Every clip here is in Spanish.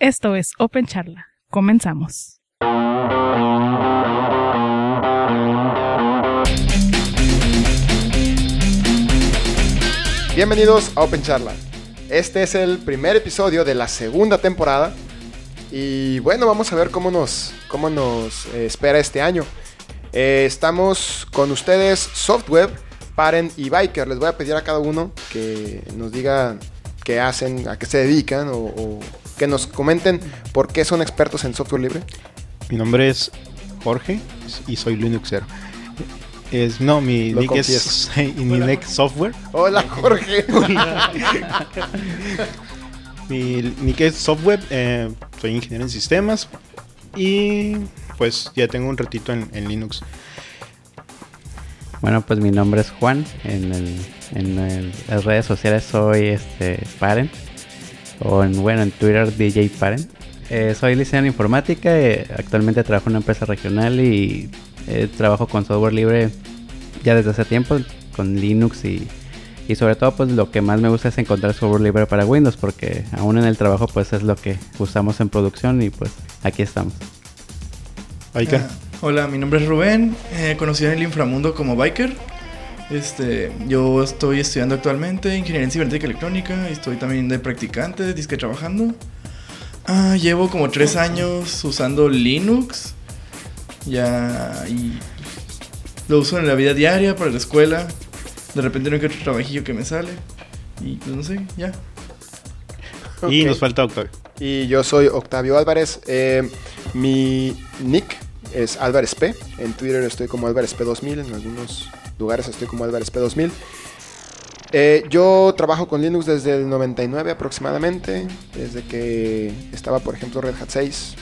Esto es Open Charla. Comenzamos. Bienvenidos a Open Charla. Este es el primer episodio de la segunda temporada. Y bueno, vamos a ver cómo nos, cómo nos eh, espera este año. Eh, estamos con ustedes, Softweb, Parent y Biker. Les voy a pedir a cada uno que nos diga qué hacen, a qué se dedican o que nos comenten por qué son expertos en software libre. Mi nombre es Jorge y soy Linuxero. Es, no, mi Lo nick es y mi nick software. Hola Jorge. Mi nick es software. eh, soy ingeniero en sistemas y pues ya tengo un ratito en, en Linux. Bueno, pues mi nombre es Juan. En, el- en el- las redes sociales soy este Parent. O en, bueno, en Twitter DJ Parent. Eh, soy licenciado en informática. eh, actualmente trabajo en una empresa regional y eh, trabajo con software libre ya desde hace tiempo, con Linux y, y sobre todo pues lo que más me gusta es encontrar software libre para Windows porque aún en el trabajo pues es lo que usamos en producción y pues aquí estamos. Aika. Ah, hola, mi nombre es Rubén, eh, conocido en el inframundo como Biker. Este, yo estoy estudiando actualmente ingeniería en cibernética electrónica y estoy también de practicante, disque trabajando. Ah, llevo como tres años usando Linux. Ya, y lo uso en la vida diaria, para la escuela. De repente no que otro trabajillo que me sale. Y pues no sé, ya. Y nos falta Octavio. Y yo soy Octavio Álvarez. Eh, mi nick es Álvarez P. En Twitter estoy como Álvarez P2000. En algunos lugares estoy como Álvarez P2000. Eh, yo trabajo con Linux desde el 99 aproximadamente. Desde que estaba, por ejemplo, Red Hat 6.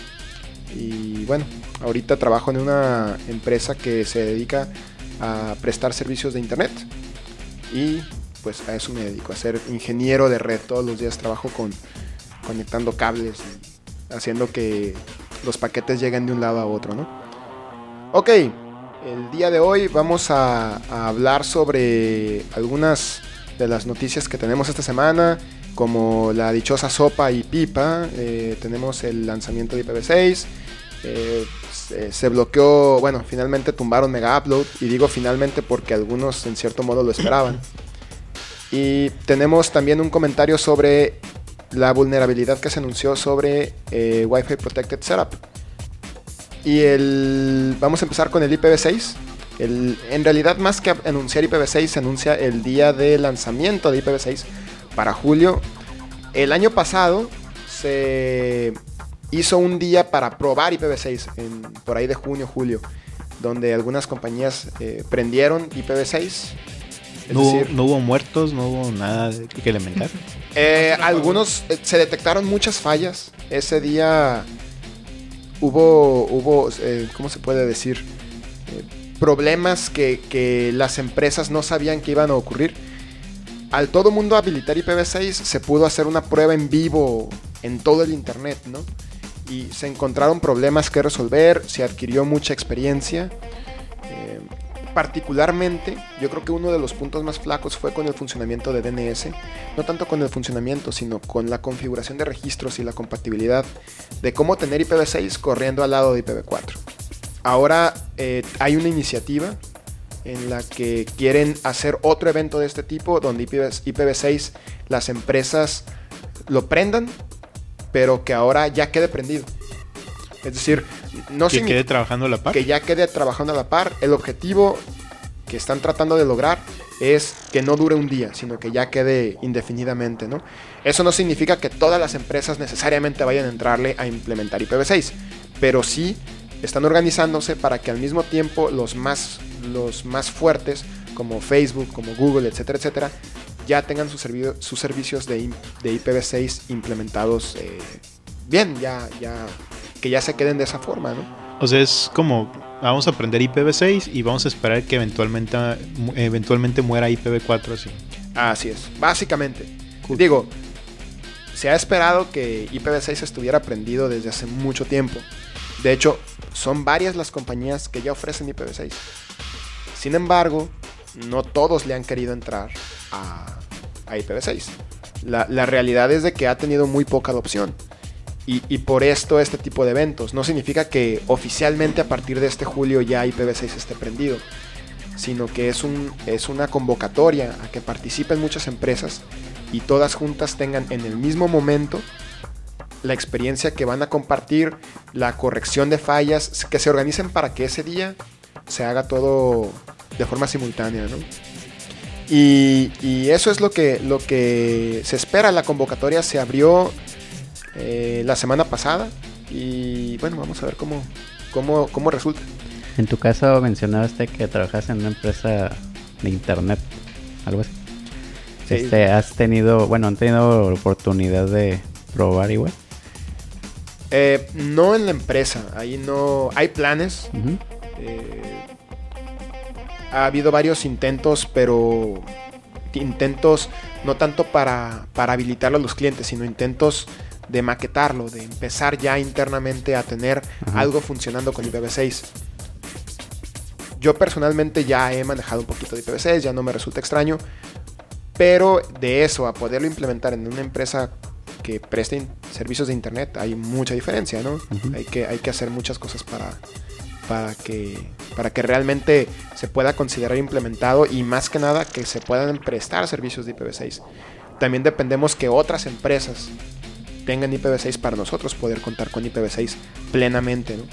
Y bueno, ahorita trabajo en una empresa que se dedica a prestar servicios de Internet. Y pues a eso me dedico, a ser ingeniero de red. Todos los días trabajo con conectando cables haciendo que los paquetes lleguen de un lado a otro, ¿no? Ok, el día de hoy vamos a, hablar sobre algunas de las noticias que tenemos esta semana, como la dichosa sopa y pipa, eh, tenemos el lanzamiento de IPv6, eh, se, se bloqueó, bueno, finalmente tumbaron Mega Upload, y digo finalmente porque algunos en cierto modo lo esperaban. Y tenemos también un comentario sobre la vulnerabilidad que se anunció sobre eh, Wi-Fi Protected Setup. Y el, vamos a empezar con el IPv6. El, en realidad, más que anunciar IPv6, se anuncia el día de lanzamiento de IPv6 para julio. El año pasado se hizo un día para probar IPv6, en, por ahí de junio, julio, donde algunas compañías eh, prendieron IPv6. Es No, hubo- decir, no hubo muertos, no hubo nada que lamentar. eh, algunos eh, se detectaron muchas fallas. Ese día hubo, hubo eh, ¿cómo se puede decir? Eh, problemas que, que las empresas no sabían que iban a ocurrir. Al todo mundo habilitar IPv6 se pudo hacer una prueba en vivo en todo el internet, ¿no? Y se encontraron problemas que resolver, se adquirió mucha experiencia. Eh, particularmente, yo creo que uno de los puntos más flacos fue con el funcionamiento de DNS. No tanto con el funcionamiento, sino con la configuración de registros y la compatibilidad de cómo tener IPv6 corriendo al lado de IPv4. Ahora eh, hay una iniciativa en la que quieren hacer otro evento de este tipo, donde IPv- IPv6 las empresas lo prendan, pero que ahora ya quede prendido. Es decir, no que quede trabajando a la par. que ya quede trabajando a la par. El objetivo que están tratando de lograr es que no dure un día, sino que ya quede indefinidamente, ¿no? Eso no significa que todas las empresas necesariamente vayan a entrarle a implementar IPv6, pero sí están organizándose para que al mismo tiempo los más, los más fuertes, como Facebook, como Google, etcétera, etcétera, ya tengan sus, sus servicios de IPv6 implementados eh, bien, ya, ya, que ya se queden de esa forma, ¿no? O sea, es como vamos a aprender IPv6 y vamos a esperar que eventualmente, eventualmente muera IPv4 así. Así es, básicamente. Digo, se ha esperado que IPv6 estuviera prendido desde hace mucho tiempo. De hecho, son varias las compañías que ya ofrecen IPv6. Sin embargo, no todos le han querido entrar a, a IPv6. La, la realidad es de que ha tenido muy poca adopción. Y, y por esto este tipo de eventos. No significa que oficialmente a partir de este julio ya IPv6 esté prendido, sino que es, un, es una convocatoria a que participen muchas empresas y todas juntas tengan en el mismo momento la experiencia que van a compartir, la corrección de fallas, que se organicen para que ese día se haga todo de forma simultánea, ¿no? Y, y eso es lo que, lo que se espera. La convocatoria se abrió eh, la semana pasada y bueno, vamos a ver cómo, cómo, cómo resulta. En tu caso mencionaste que trabajas en una empresa de internet, algo así. Sí. Este, ¿Has tenido, bueno, han tenido oportunidad de probar igual? Eh, no en la empresa, ahí no hay planes. Eh, ha habido varios intentos, pero intentos no tanto para, para habilitarlo a los clientes, sino intentos de maquetarlo, de empezar ya internamente a tener Ajá. algo funcionando con IPv6. Yo personalmente ya he manejado un poquito de IPv6, ya no me resulta extraño, pero de eso a poderlo implementar en una empresa que preste servicios de internet hay mucha diferencia, ¿no? Hay, que, hay que hacer muchas cosas para, para, que, para que realmente se pueda considerar implementado y más que nada que se puedan prestar servicios de IPv6. También dependemos que otras empresas tengan IPv6 para nosotros poder contar con IPv6 plenamente, ¿no?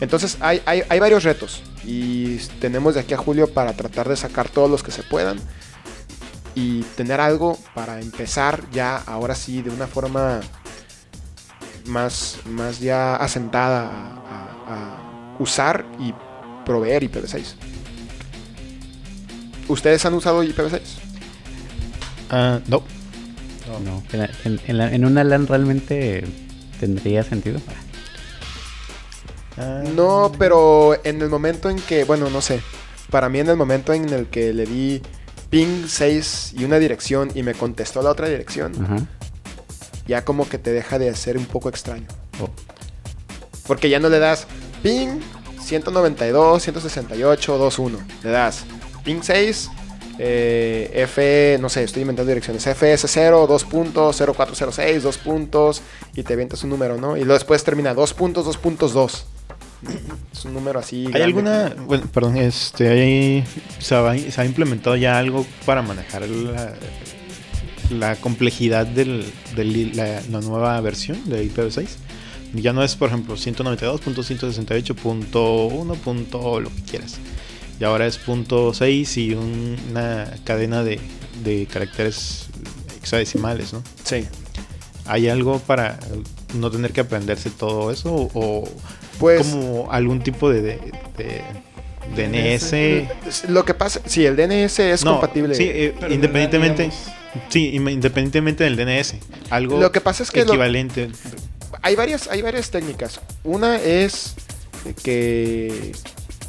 Entonces hay, hay, hay varios retos y tenemos de aquí a julio para tratar de sacar todos los que se puedan y tener algo para empezar ya ahora sí de una forma más, más ya asentada a, usar y proveer IPv6. ¿Ustedes han usado IPv6? Ah, no. No, en, la- en- en la- en una LAN realmente tendría sentido. No, pero en el momento en que, bueno, no sé, para mí en el momento en el que le di ping 6 y una dirección y me contestó la otra dirección, Ajá. ya como que te deja de ser un poco extraño. Oh, Porque ya no le das ping 192, 168, 21. Le das ping 6, eh, F, no sé, estoy inventando direcciones. FS0, 2 puntos, 0406, 2 puntos, y te avientas un número, ¿no? Y luego después termina 2 puntos, 2 puntos, 2. Es un número así. ¿Hay grande alguna, bueno, perdón, este, hay- se, ha, se ha implementado ya algo para manejar la, la complejidad de la, la nueva versión de IPv6? Ya no es, por ejemplo, 192.168.1. punto lo que quieras. Y ahora es punto 6 y un- una cadena de, de caracteres hexadecimales, ¿no? Sí. ¿Hay algo para no tener que aprenderse todo eso? ¿O Pues como algún tipo de, de, de DNS? lo que pasa, sí, el DNS es No, compatible. Sí, eh, independientemente. Sí, independientemente del DNS. Algo Lo que pasa es que lo- equivalente. hay varias, hay varias técnicas. Una es que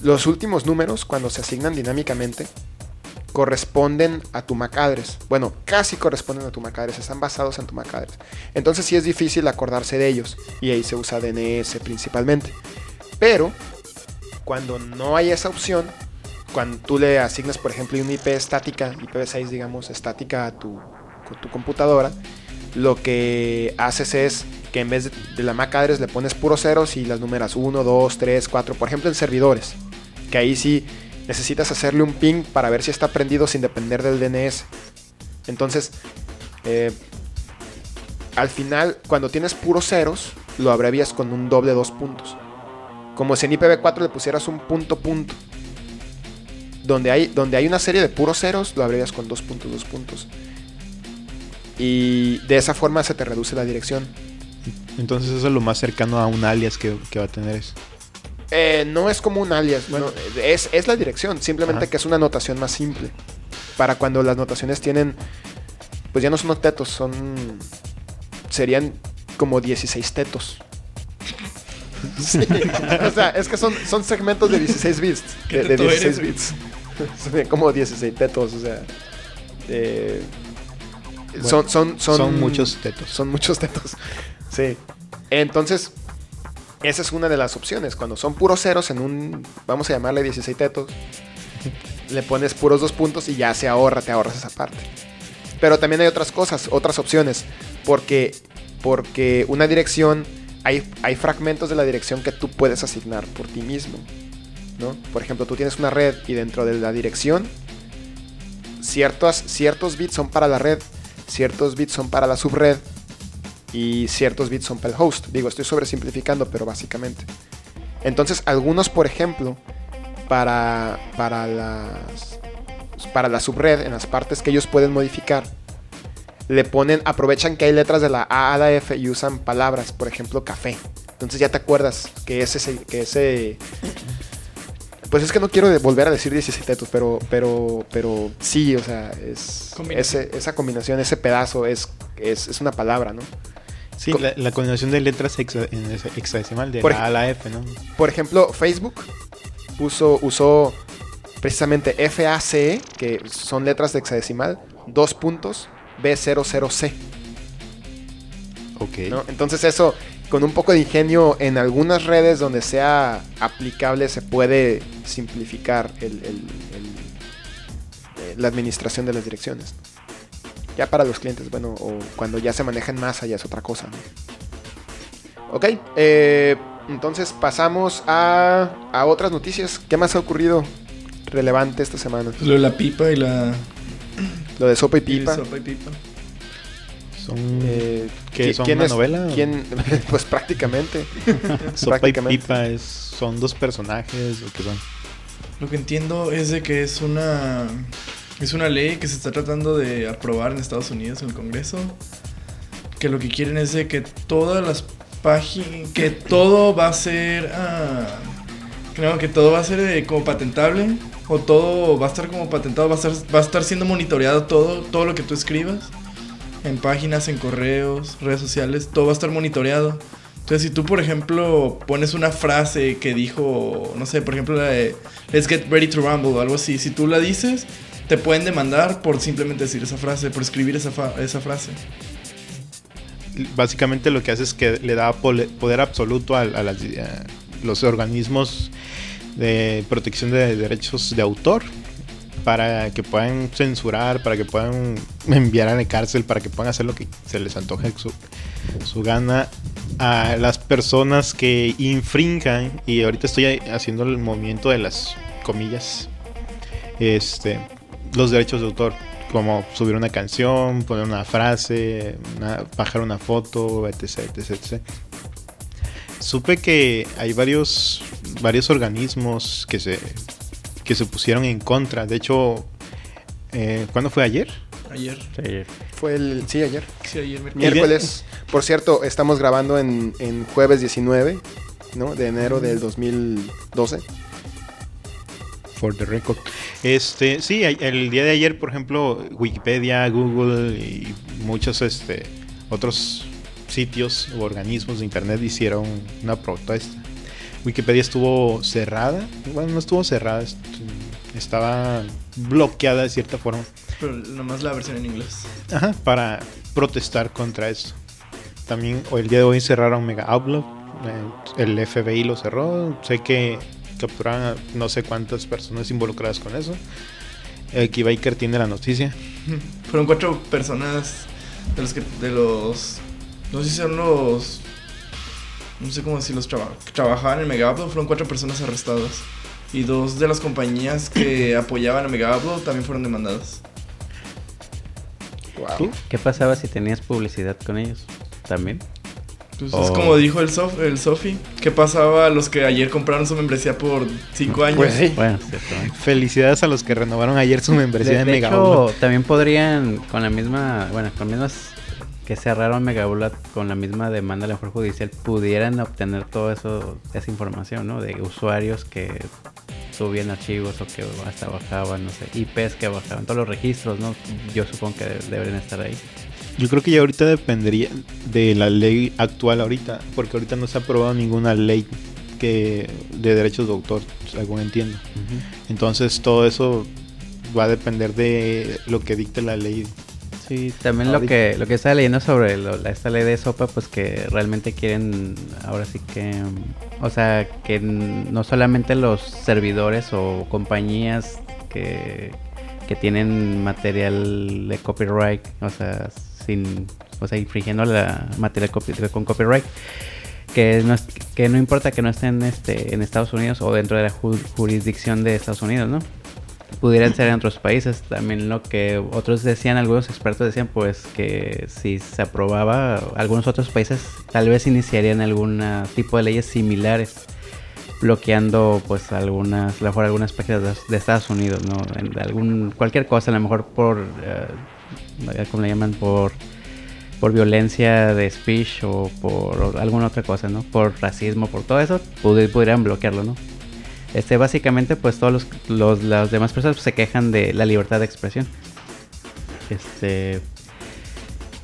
los últimos números, cuando se asignan dinámicamente, corresponden a tu MAC address. Bueno, casi corresponden a tu MAC address, están basados en tu MAC address. Entonces sí es difícil acordarse de ellos y ahí se usa DNS principalmente. Pero cuando no hay esa opción, cuando tú le asignas, por ejemplo, una IP estática, IPv6, digamos, estática a tu, a tu computadora, lo que haces es que en vez de, de la MAC address le pones puros ceros y las numeras 1, 2, 3, 4, por ejemplo en servidores, que ahí sí necesitas hacerle un ping para ver si está prendido sin depender del DNS. Entonces, eh, al final, cuando tienes puros ceros, lo abrevias con un doble dos puntos. Como si en IPv4 le pusieras un punto punto. Donde hay, donde hay una serie de puros ceros, lo abrevias con dos puntos, dos puntos. Y de esa forma se te reduce la dirección. Entonces eso es lo más cercano a un alias que, que va a tener eso. Eh, no es como un alias, Bueno. no, es, es la dirección, simplemente Ajá. que es una notación más simple. Para cuando las notaciones tienen, pues ya no son tetos, son, serían como 16 tetos. Sí, o sea, es que son, son segmentos de 16 bits. ¿Qué De, de teto 16 eres, bits. Como 16 tetos, o sea. eh, Bueno, son, son, son, son muchos tetos. Son muchos tetos. Sí. Entonces, esa es una de las opciones. Cuando son puros ceros en un, vamos a llamarle 16 tetos, le pones puros dos puntos y ya se ahorra, te ahorras esa parte. Pero también hay otras cosas, otras opciones. Porque Porque una dirección, hay, hay fragmentos de la dirección que tú puedes asignar por ti mismo. ¿no? Por ejemplo, tú tienes una red y dentro de la dirección, ciertos, ciertos bits son para la red, ciertos bits son para la subred y ciertos bits son para el host. Digo, estoy sobresimplificando, pero básicamente. Entonces, algunos, por ejemplo, para, para, las, para la subred, en las partes que ellos pueden modificar, le ponen, aprovechan que hay letras de la A a la F y usan palabras, por ejemplo, café. Entonces ya te acuerdas que ese, que ese pues es que no quiero volver a decir 17 tetos, pero, pero, pero sí, o sea, es Combinación. ese- esa combinación, ese pedazo es, es, es una palabra, ¿no? Sí, Co- la, la combinación de letras hexa- en hexadecimal de la A a la F, ¿no? Por ejemplo, Facebook puso, usó precisamente FACE, que son letras de hexadecimal, dos puntos B00C, Ok. ¿no? Entonces eso, con un poco de ingenio en algunas redes donde sea aplicable, se puede simplificar el- el- el- eh, la administración de las direcciones. Ya para los clientes, bueno, o cuando ya se manejan más, ya es otra cosa. ¿no? Ok, eh, entonces pasamos a, a otras noticias. ¿Qué más ha ocurrido relevante esta semana? Pues lo de la pipa y la. Lo de sopa y y pipa. sopa y pipa. Son Eh, ¿Qué, ¿qui- son quién una es- novela? quién- pues prácticamente. Sopa y. Pipa es, son dos personajes o qué son. Lo que entiendo es de que es una. Es una ley que se está tratando de aprobar en Estados Unidos en el Congreso. Que lo que quieren es de que todas las páginas. Que todo va a ser. ah, creo que todo va a ser eh, como patentable. O todo va a estar como patentado. Va a estar, va a estar siendo monitoreado todo, todo lo que tú escribas. En páginas, en correos, redes sociales. Todo va a estar monitoreado. Entonces, si tú, por ejemplo, pones una frase que dijo, no sé, por ejemplo, la de Let's get ready to rumble o algo así, si tú la dices, te pueden demandar por simplemente decir esa frase, por escribir esa, esa frase. Básicamente lo que hace es que le da poder absoluto a, a los organismos de protección de derechos de autor para que puedan censurar, para que puedan enviar a la cárcel, para que puedan hacer lo que se les antoje su, su gana a las personas que infrinjan, y ahorita estoy haciendo el movimiento de las comillas, este, los derechos de autor, como subir una canción, poner una frase, una- bajar una foto, etc, etc, etc. Supe que hay varios, varios organismos que se, que se pusieron en contra. De hecho, eh, ¿cuándo fue ayer? Ayer. Sí. Fue el. Sí, ayer. Sí, ayer miércoles. Miércoles. Por cierto, estamos grabando en, en jueves 19, ¿no? De enero del 2012. For the record. Este, sí, el día de ayer, por ejemplo, Wikipedia, Google y muchos este, otros sitios u organismos de internet hicieron una protesta. Wikipedia estuvo cerrada, bueno, no estuvo cerrada, est- estaba bloqueada de cierta forma, Pero nomás la versión en inglés. Ajá, para protestar contra esto. También el día de hoy cerraron Mega Outlook, eh, el FBI lo cerró, sé que capturaron a no sé cuántas personas involucradas con eso. El Baker tiene la noticia. Fueron cuatro personas de los que. de los. No sé si son los. No sé cómo decir los traba- que trabajaban en Mega Upload, fueron cuatro personas arrestadas. Y dos de las compañías que apoyaban a Mega Upload también fueron demandadas. Wow. ¿Qué pasaba si tenías publicidad con ellos? ¿También? Pues es Oh. como dijo el, Sof, el Sofi. ¿Qué pasaba a los que ayer compraron su membresía por cinco años? Pues sí. Bueno. Felicidades a los que renovaron ayer su membresía de, De, de Mega hecho, también podrían, con la misma, bueno, con mismas que cerraron Megabullet, con la misma demanda a mejor judicial, pudieran obtener todo eso, esa información, ¿no? De usuarios que subían archivos o que hasta bajaban, no sé, IPs que bajaban, todos los registros, ¿no? Yo supongo que de- deberían estar ahí. Yo creo que ya ahorita dependería de la ley actual ahorita, porque ahorita no se ha aprobado ninguna ley que de derechos de autor, según entiendo. Entonces todo eso va a depender de lo que dicte la ley. Sí, también lo que lo que estaba leyendo sobre lo- la- esta ley de sopa, pues que realmente quieren, ahora sí que, o sea, que no solamente los servidores o compañías que, que tienen material de copyright, o sea, sin, o sea, infringiendo la materia con copyright. Que no, que no importa que no estén este, en Estados Unidos o dentro de la ju- jurisdicción de Estados Unidos, ¿no? Pudieran ser en otros países. También lo que otros decían, algunos expertos decían, pues que si se aprobaba, algunos otros países tal vez iniciarían algún tipo de leyes similares bloqueando pues algunas a lo mejor algunas páginas de, de Estados Unidos no algún cualquier cosa a lo mejor por eh, cómo le llaman por por violencia de speech o por alguna otra cosa no por racismo por todo eso pudi- pudieran bloquearlo no este básicamente pues todos los, los las demás personas pues, se quejan de la libertad de expresión este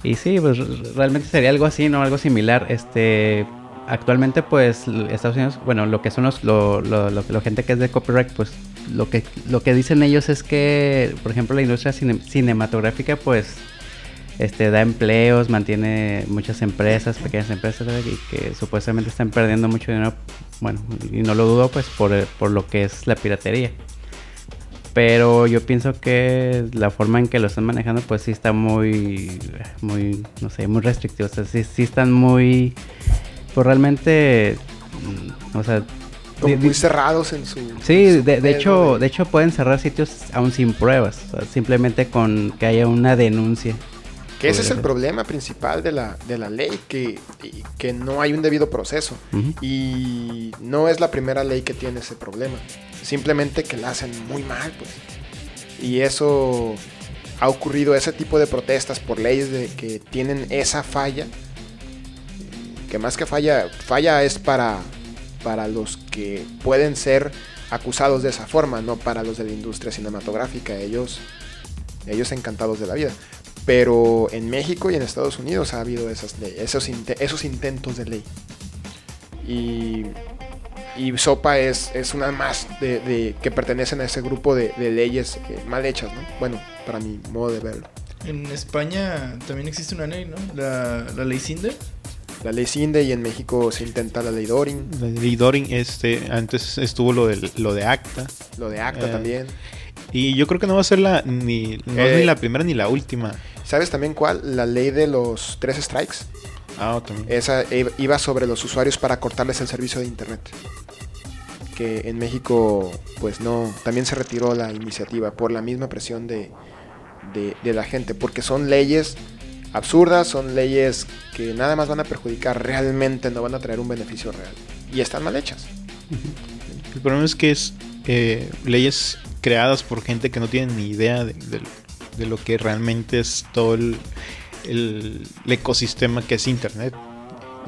y sí, pues realmente sería algo así, ¿no? Algo similar. Este, actualmente, pues, Estados Unidos, bueno, lo que son los, lo, lo, gente que es de copyright, pues, lo que, lo que dicen ellos es que, por ejemplo, la industria cine- cinematográfica, pues, este, da empleos, mantiene muchas empresas, pequeñas empresas, y que supuestamente están perdiendo mucho dinero, bueno, y no lo dudo, pues, por, por lo que es la piratería. Pero yo pienso que la forma en que lo están manejando, pues sí está muy, muy, no sé, muy restrictivo. O sea, sí, sí están muy, pues realmente, mm, o sea, Como muy cerrados en su... Sí, en su de, de hecho, de hecho pueden cerrar sitios aún sin pruebas, o sea, simplemente con que haya una denuncia. Que ese es el problema principal de la, de la ley, que, que no hay un debido proceso. Y no es la primera ley que tiene ese problema. Simplemente que la hacen muy mal, pues. Y eso ha ocurrido, ese tipo de protestas por leyes de que tienen esa falla. Que más que falla, falla es para, para los que pueden ser acusados de esa forma, no para los de la industria cinematográfica. Ellos, ellos encantados de la vida. Pero en México y en Estados Unidos ha habido esas esos, esos intentos de ley. Y, y SOPA es, es una más de, de- que pertenecen a ese grupo de, de leyes eh, mal hechas, ¿no? Bueno, para mi modo de verlo. En España también existe una ley, ¿no? La, la ley Cinder. La ley CINDE y en México se intenta la ley Dorin, La ley Doring, este, antes estuvo lo de, lo de ACTA. lo de ACTA Eh, también. Y yo creo que no va a ser la ni, no es Eh. ni la primera ni la última. ¿Sabes también cuál? La ley de los tres strikes. Ah, también. Esa iba sobre los usuarios para cortarles el servicio de internet. Que en México, pues no, también se retiró la iniciativa por la misma presión de, de, de la gente. Porque son leyes absurdas, son leyes que nada más van a perjudicar realmente, no van a traer un beneficio real. Y están mal hechas. El problema es que es eh, leyes creadas por gente que no tiene ni idea de, de- de lo que realmente es todo el, el- el ecosistema que es Internet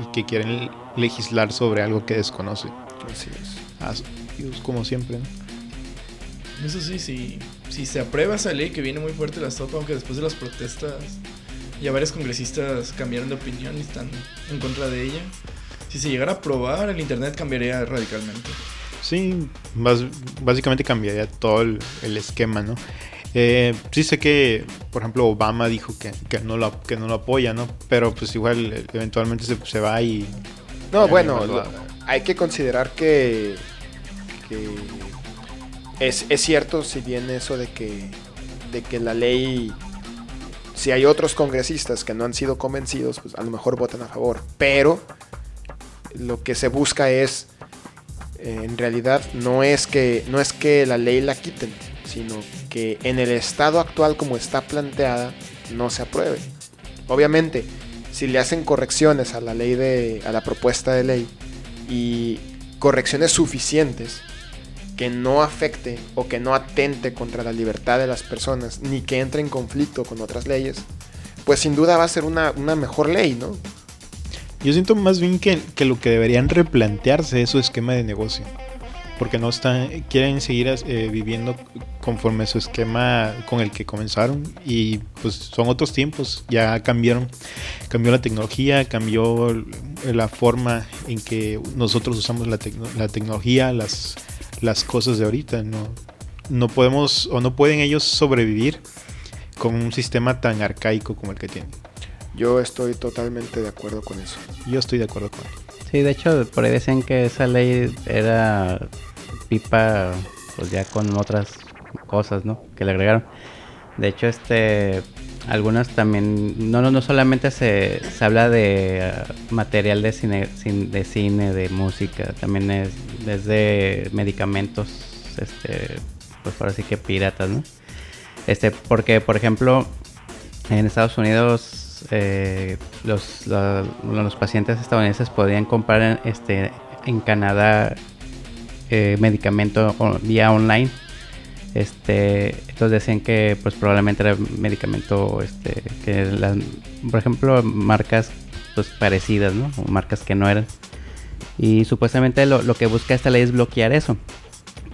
y que quieren legislar sobre algo que desconoce. Así es. Ah, Dios, como siempre. ¿no? Eso sí, sí, si se aprueba esa ley que viene muy fuerte la sopa, aunque después de las protestas ya varios congresistas cambiaron de opinión y están en contra de ella. Si se llegara a aprobar, el internet cambiaría radicalmente. Sí, básicamente cambiaría todo el, el esquema, ¿no? Eh, sí sé que, por ejemplo, Obama dijo que, que no lo, que no lo apoya, ¿no? Pero pues igual eh, eventualmente se, se va y... No, bueno, lo- hay que considerar que, que es, es cierto, si bien eso de que, de que la ley, si hay otros congresistas que no han sido convencidos, pues a lo mejor votan a favor, pero lo que se busca es, eh, en realidad, no es, que, no es que la ley la quiten, sino que en el estado actual como está planteada, no se apruebe. Obviamente, si le hacen correcciones a la ley de a la propuesta de ley y correcciones suficientes que no afecte o que no atente contra la libertad de las personas ni que entre en conflicto con otras leyes, pues sin duda va a ser una, una mejor ley, ¿no? Yo siento más bien que, que lo que deberían replantearse es su esquema de negocio. Porque no están, quieren seguir eh, viviendo conforme su esquema con el que comenzaron. Y pues son otros tiempos, ya cambiaron. Cambió la tecnología, cambió la forma en que nosotros usamos la, la tecnología, las, las cosas de ahorita. No, no podemos o no pueden ellos sobrevivir con un sistema tan arcaico como el que tienen. Yo estoy totalmente de acuerdo con eso. Yo estoy de acuerdo con él. Sí, de hecho, por ahí decían que esa ley era pipa, pues ya con otras cosas, ¿no? Que le agregaron. De hecho, este, algunas también, no, no, no solamente se, se habla de uh, material de cine, cin- de cine, de música, también es desde medicamentos, este, pues ahora sí que piratas, ¿no? Este, porque por ejemplo, en Estados Unidos eh, los, los pacientes estadounidenses podían comprar en, este, en Canadá eh, medicamento vía online. Este, entonces decían que pues probablemente era medicamento este que por ejemplo, marcas pues parecidas, ¿no? O marcas que no eran. Y supuestamente lo, lo que busca esta ley es bloquear eso.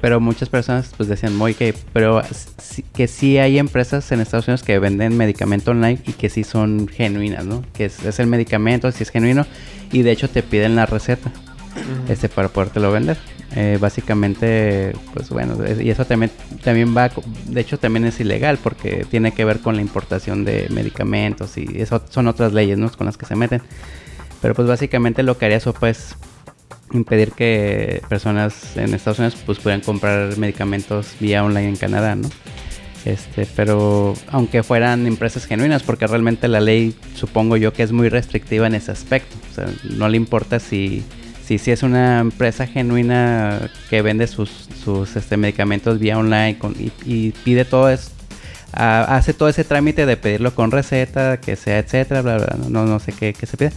Pero muchas personas pues decían, muy que, pero sí- que sí hay empresas en Estados Unidos que venden medicamento online y que sí son genuinas, ¿no? Que es, es el medicamento, si es genuino y de hecho te piden la receta este para podértelo vender. Eh, básicamente, pues bueno, es- y eso también, también va, de hecho también es ilegal porque tiene que ver con la importación de medicamentos y eso son otras leyes, ¿no? Con las que se meten. Pero pues básicamente lo que haría eso pues impedir que personas en Estados Unidos pues puedan comprar medicamentos vía online en Canadá, ¿no? Este, pero aunque fueran empresas genuinas, porque realmente la ley supongo yo que es muy restrictiva en ese aspecto. O sea, no le importa si, si, si es una empresa genuina que vende sus, sus este, medicamentos vía online y, pide todo ah, hace todo ese trámite de pedirlo con receta, que sea etcétera, bla, bla, no, no sé qué, qué se pide.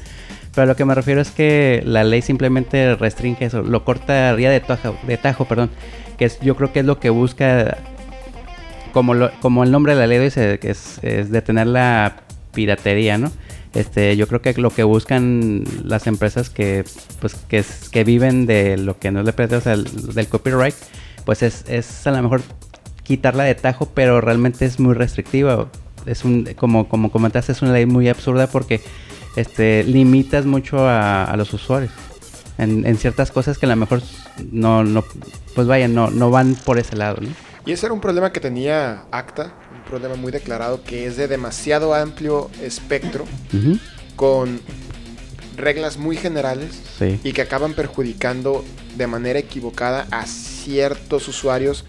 Pero a lo que me refiero es que la ley simplemente restringe eso, lo cortaría de tajo, de tajo, perdón, que es, yo creo que es lo que busca como, lo- como el nombre de la ley dice, es, detener la piratería, ¿no? Este, yo creo que lo que buscan las empresas que, pues, que, que viven de lo que no de piratería, o sea, el- del copyright, pues es, es a lo mejor quitarla de tajo, pero realmente es muy restrictiva. Es un, como, como comentaste, es una ley muy absurda porque este, limitas mucho a, a los usuarios. En, en ciertas cosas que a lo mejor no, no, pues vaya, no, no van por ese lado, ¿no? Y ese era un problema que tenía ACTA, un problema muy declarado, que es de demasiado amplio espectro, con reglas muy generales Sí. y que acaban perjudicando de manera equivocada a ciertos usuarios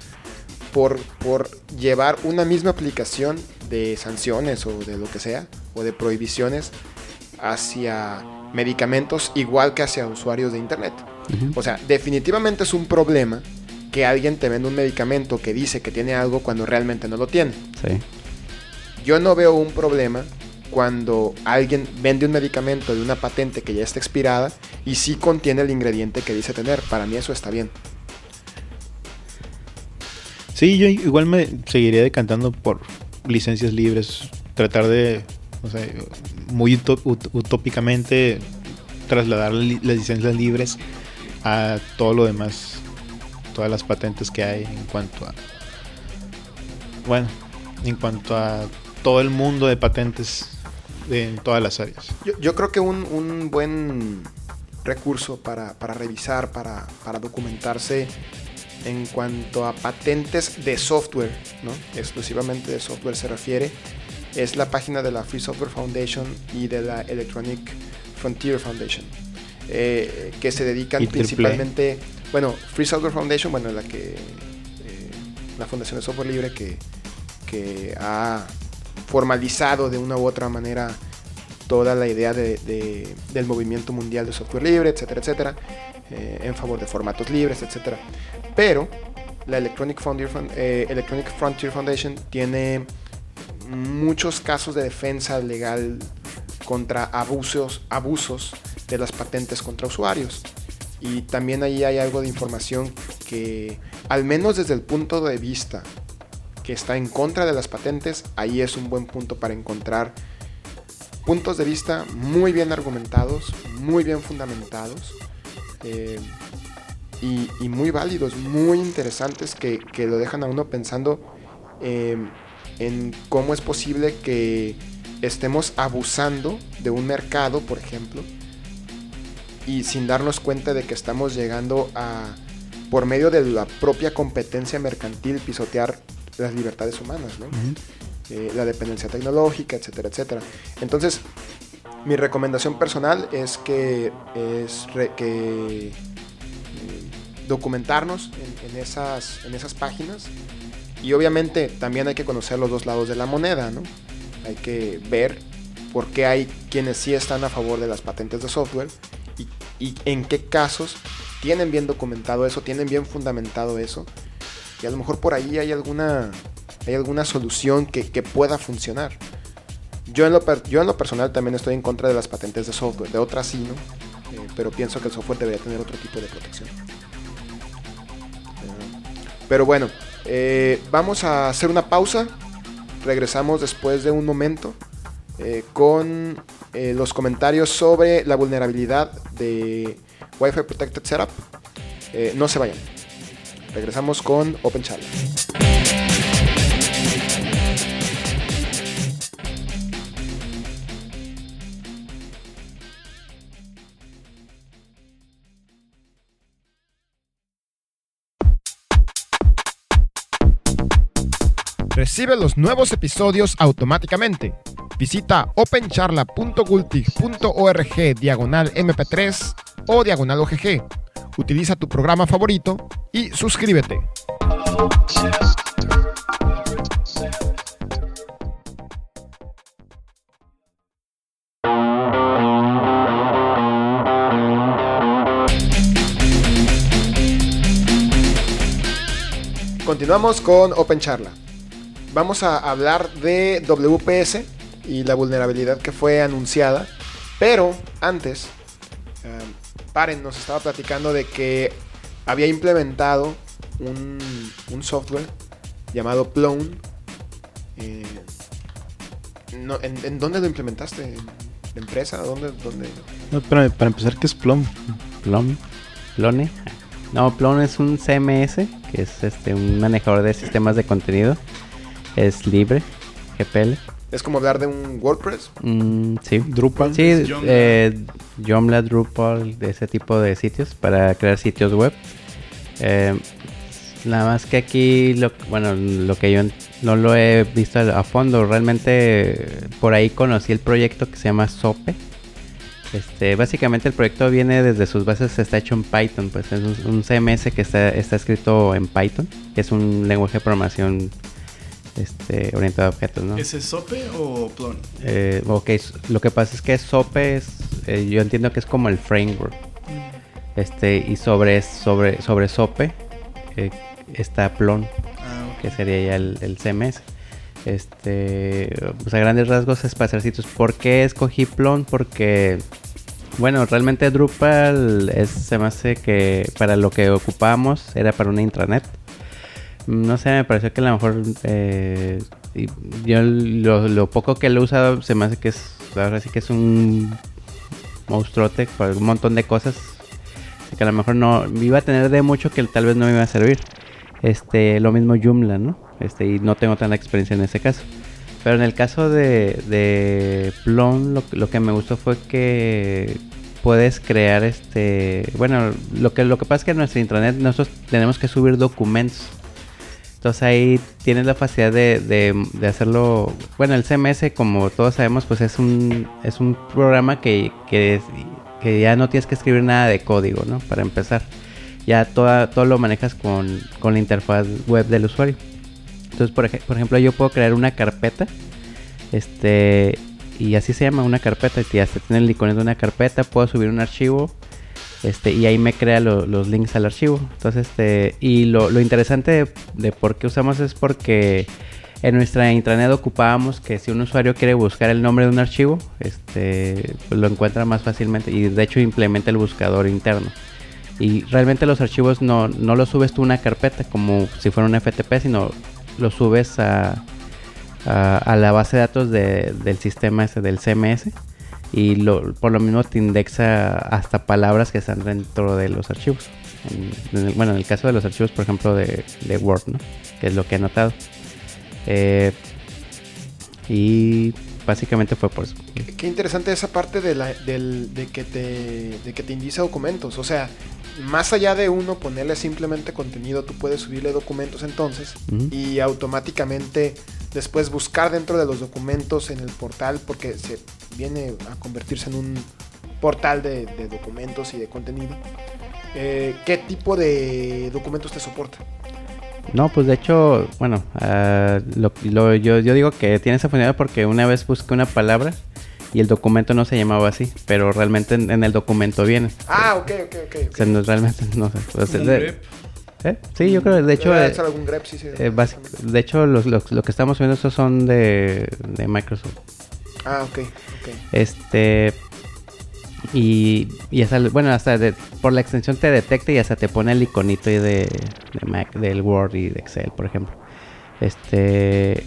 por, por llevar una misma aplicación de sanciones o de lo que sea, o de prohibiciones hacia medicamentos igual que hacia usuarios de Internet. O sea, definitivamente es un problema que alguien te vende un medicamento que dice que tiene algo cuando realmente no lo tiene. Sí. Yo no veo un problema cuando alguien vende un medicamento de una patente que ya está expirada y sí contiene el ingrediente que dice tener. Para mí eso está bien. Sí, yo igual me seguiría decantando por licencias libres. Tratar de, o sea, muy utó- ut- utópicamente trasladar li- las licencias libres a todo lo demás. Todas las patentes que hay en cuanto a. Bueno, en cuanto a todo el mundo de patentes en todas las áreas. Yo, yo creo que un, un buen recurso para, para revisar, para, para documentarse en cuanto a patentes de software, ¿no? exclusivamente de software se refiere, es la página de la Free Software Foundation y de la Electronic Frontier Foundation, eh, que se dedican principalmente, bueno, Free Software Foundation, bueno, la que, eh, la Fundación de Software Libre que, que ha formalizado de una u otra manera toda la idea de- de- del movimiento mundial de software libre, etcétera, etcétera, eh, en favor de formatos libres, etcétera. Pero la Electronic Frontier, Electronic Frontier Foundation tiene muchos casos de defensa legal contra abusos, abusos de las patentes contra usuarios. Y también ahí hay algo de información que, al menos desde el punto de vista que está en contra de las patentes, ahí es un buen punto para encontrar puntos de vista muy bien argumentados, muy bien fundamentados eh, y, muy válidos, muy interesantes que, que lo dejan a uno pensando eh, en cómo es posible que estemos abusando de un mercado, por ejemplo, y sin darnos cuenta de que estamos llegando a, por medio de la propia competencia mercantil, pisotear las libertades humanas, ¿no? Eh, la dependencia tecnológica, etcétera, etcétera. Entonces, mi recomendación personal es que, es re- que eh, documentarnos en, en esas, en esas páginas y obviamente también hay que conocer los dos lados de la moneda, ¿no? hay que ver por qué hay quienes sí están a favor de las patentes de software y, y en qué casos tienen bien documentado eso, tienen bien fundamentado eso. Y a lo mejor por ahí hay alguna, hay alguna solución que, que pueda funcionar. Yo en, lo yo en lo personal también estoy en contra de las patentes de software, de otras sí, ¿no? Eh, pero pienso que el software debería tener otro tipo de protección. Eh, pero bueno, eh, vamos a hacer una pausa. Regresamos después de un momento eh, con eh, los comentarios sobre la vulnerabilidad de Wi-Fi Protected Setup. No se vayan. Regresamos con Open Charla. Recibe los nuevos episodios automáticamente. Visita opencharla.gultig.org diagonal mp3 o diagonal OGG. Utiliza tu programa favorito y suscríbete. Continuamos con Open Charla. Vamos a hablar de WPS y la vulnerabilidad que fue anunciada. Pero antes, eh, Paren nos estaba platicando de que había implementado un, un software llamado Plone. Eh, no, ¿en, en dónde lo implementaste? ¿En la empresa? ¿Dónde? dónde? No, espérame, para empezar, ¿qué es Plum? Plum. Plone. No, Plone es un CMS, que es este un manejador de sistemas de contenido. Es libre, GPL. Es como hablar de un WordPress. Mm, sí. Drupal. Sí, Es Joomla. eh, Joomla, Drupal, de ese tipo de sitios para crear sitios web. Eh, nada más que aquí, lo, bueno, lo que yo no lo he visto a a fondo, realmente por ahí conocí el proyecto que se llama SOPE. Este, básicamente el proyecto viene desde sus bases, está hecho en Python, pues es un, un CMS que está, está escrito en Python, que es un lenguaje de programación este, orientado a objetos, ¿no? ¿Ese es SOPE o Plon? Eh, ok, lo que pasa es que SOPE es, eh, yo entiendo que es como el framework. Este, y sobre, sobre, sobre SOPE eh, está Plon, Ah, que sería ya el, el CMS. Este, pues a grandes rasgos es para hacer sitios. ¿Por qué escogí Plon? Porque, bueno, realmente Drupal es, se me hace que para lo que ocupábamos era para una intranet. No sé, me pareció que a lo mejor eh, yo lo, lo poco que lo he usado se me hace que es, ahora sí que es un monstruote para un montón de cosas. Así que a lo mejor no iba a tener de mucho que tal vez no me iba a servir. Este, lo mismo Joomla, ¿no? Este, y no tengo tanta experiencia en ese caso. Pero en el caso de, de Plon, lo, lo que me gustó fue que puedes crear este. Bueno, lo que, lo que pasa es que en nuestra intranet nosotros tenemos que subir documentos. Entonces ahí tienes la facilidad de, de- hacerlo. Bueno, el CMS, como todos sabemos, pues es un, es un programa que, que, ya no tienes que escribir nada de código, ¿no? Para empezar. Ya toda, todo lo manejas con, con la interfaz web del usuario. Entonces, por, por ejemplo, yo puedo crear una carpeta. Este. Y así se llama una carpeta. Y hasta tiene el icono de una carpeta. Puedo subir un archivo. Este, y ahí me crea lo- los links al archivo. Entonces, este, y lo, interesante de, de por qué usamos es porque en nuestra intranet ocupábamos que si un usuario quiere buscar el nombre de un archivo, este, pues lo encuentra más fácilmente y de hecho implementa el buscador interno. Y realmente los archivos no, no los subes tú a una carpeta como si fuera un FTP, sino los subes a, a, a la base de datos de- del sistema ese del CMS y lo, por lo mismo te indexa hasta palabras que están dentro de los archivos. En- en el- bueno, en el caso de los archivos, por ejemplo, de, de Word, ¿no? Que es lo que he notado. Eh, y básicamente fue por eso. Qué, qué interesante esa parte de, la, del- de, que te, de que te indica documentos. O sea, más allá de uno ponerle simplemente contenido, tú puedes subirle documentos entonces y automáticamente después buscar dentro de los documentos en el portal porque se viene a convertirse en un portal de, de documentos y de contenido. Eh, ¿Qué tipo de documentos te soporta? No, pues de hecho, bueno, ah, lo- lo- yo, yo digo que tiene esa funcionalidad porque una vez busqué una palabra y el documento no se llamaba así, pero realmente en, en el documento viene. Ah, ok, ok, ok. O sea, no, realmente no sé. O sea, Un de- grep. ¿eh? Sí, yo creo, de hecho, eh, ser algún grep, sí, sí. eh, basi- de hecho los, los- lo que estamos viendo estos son de, de Microsoft. Ah, ok, ok. Este. Y, y hasta, bueno, hasta de- por la extensión te detecta y hasta te pone el iconito de, de Mac, del Word y de Excel, por ejemplo. Este,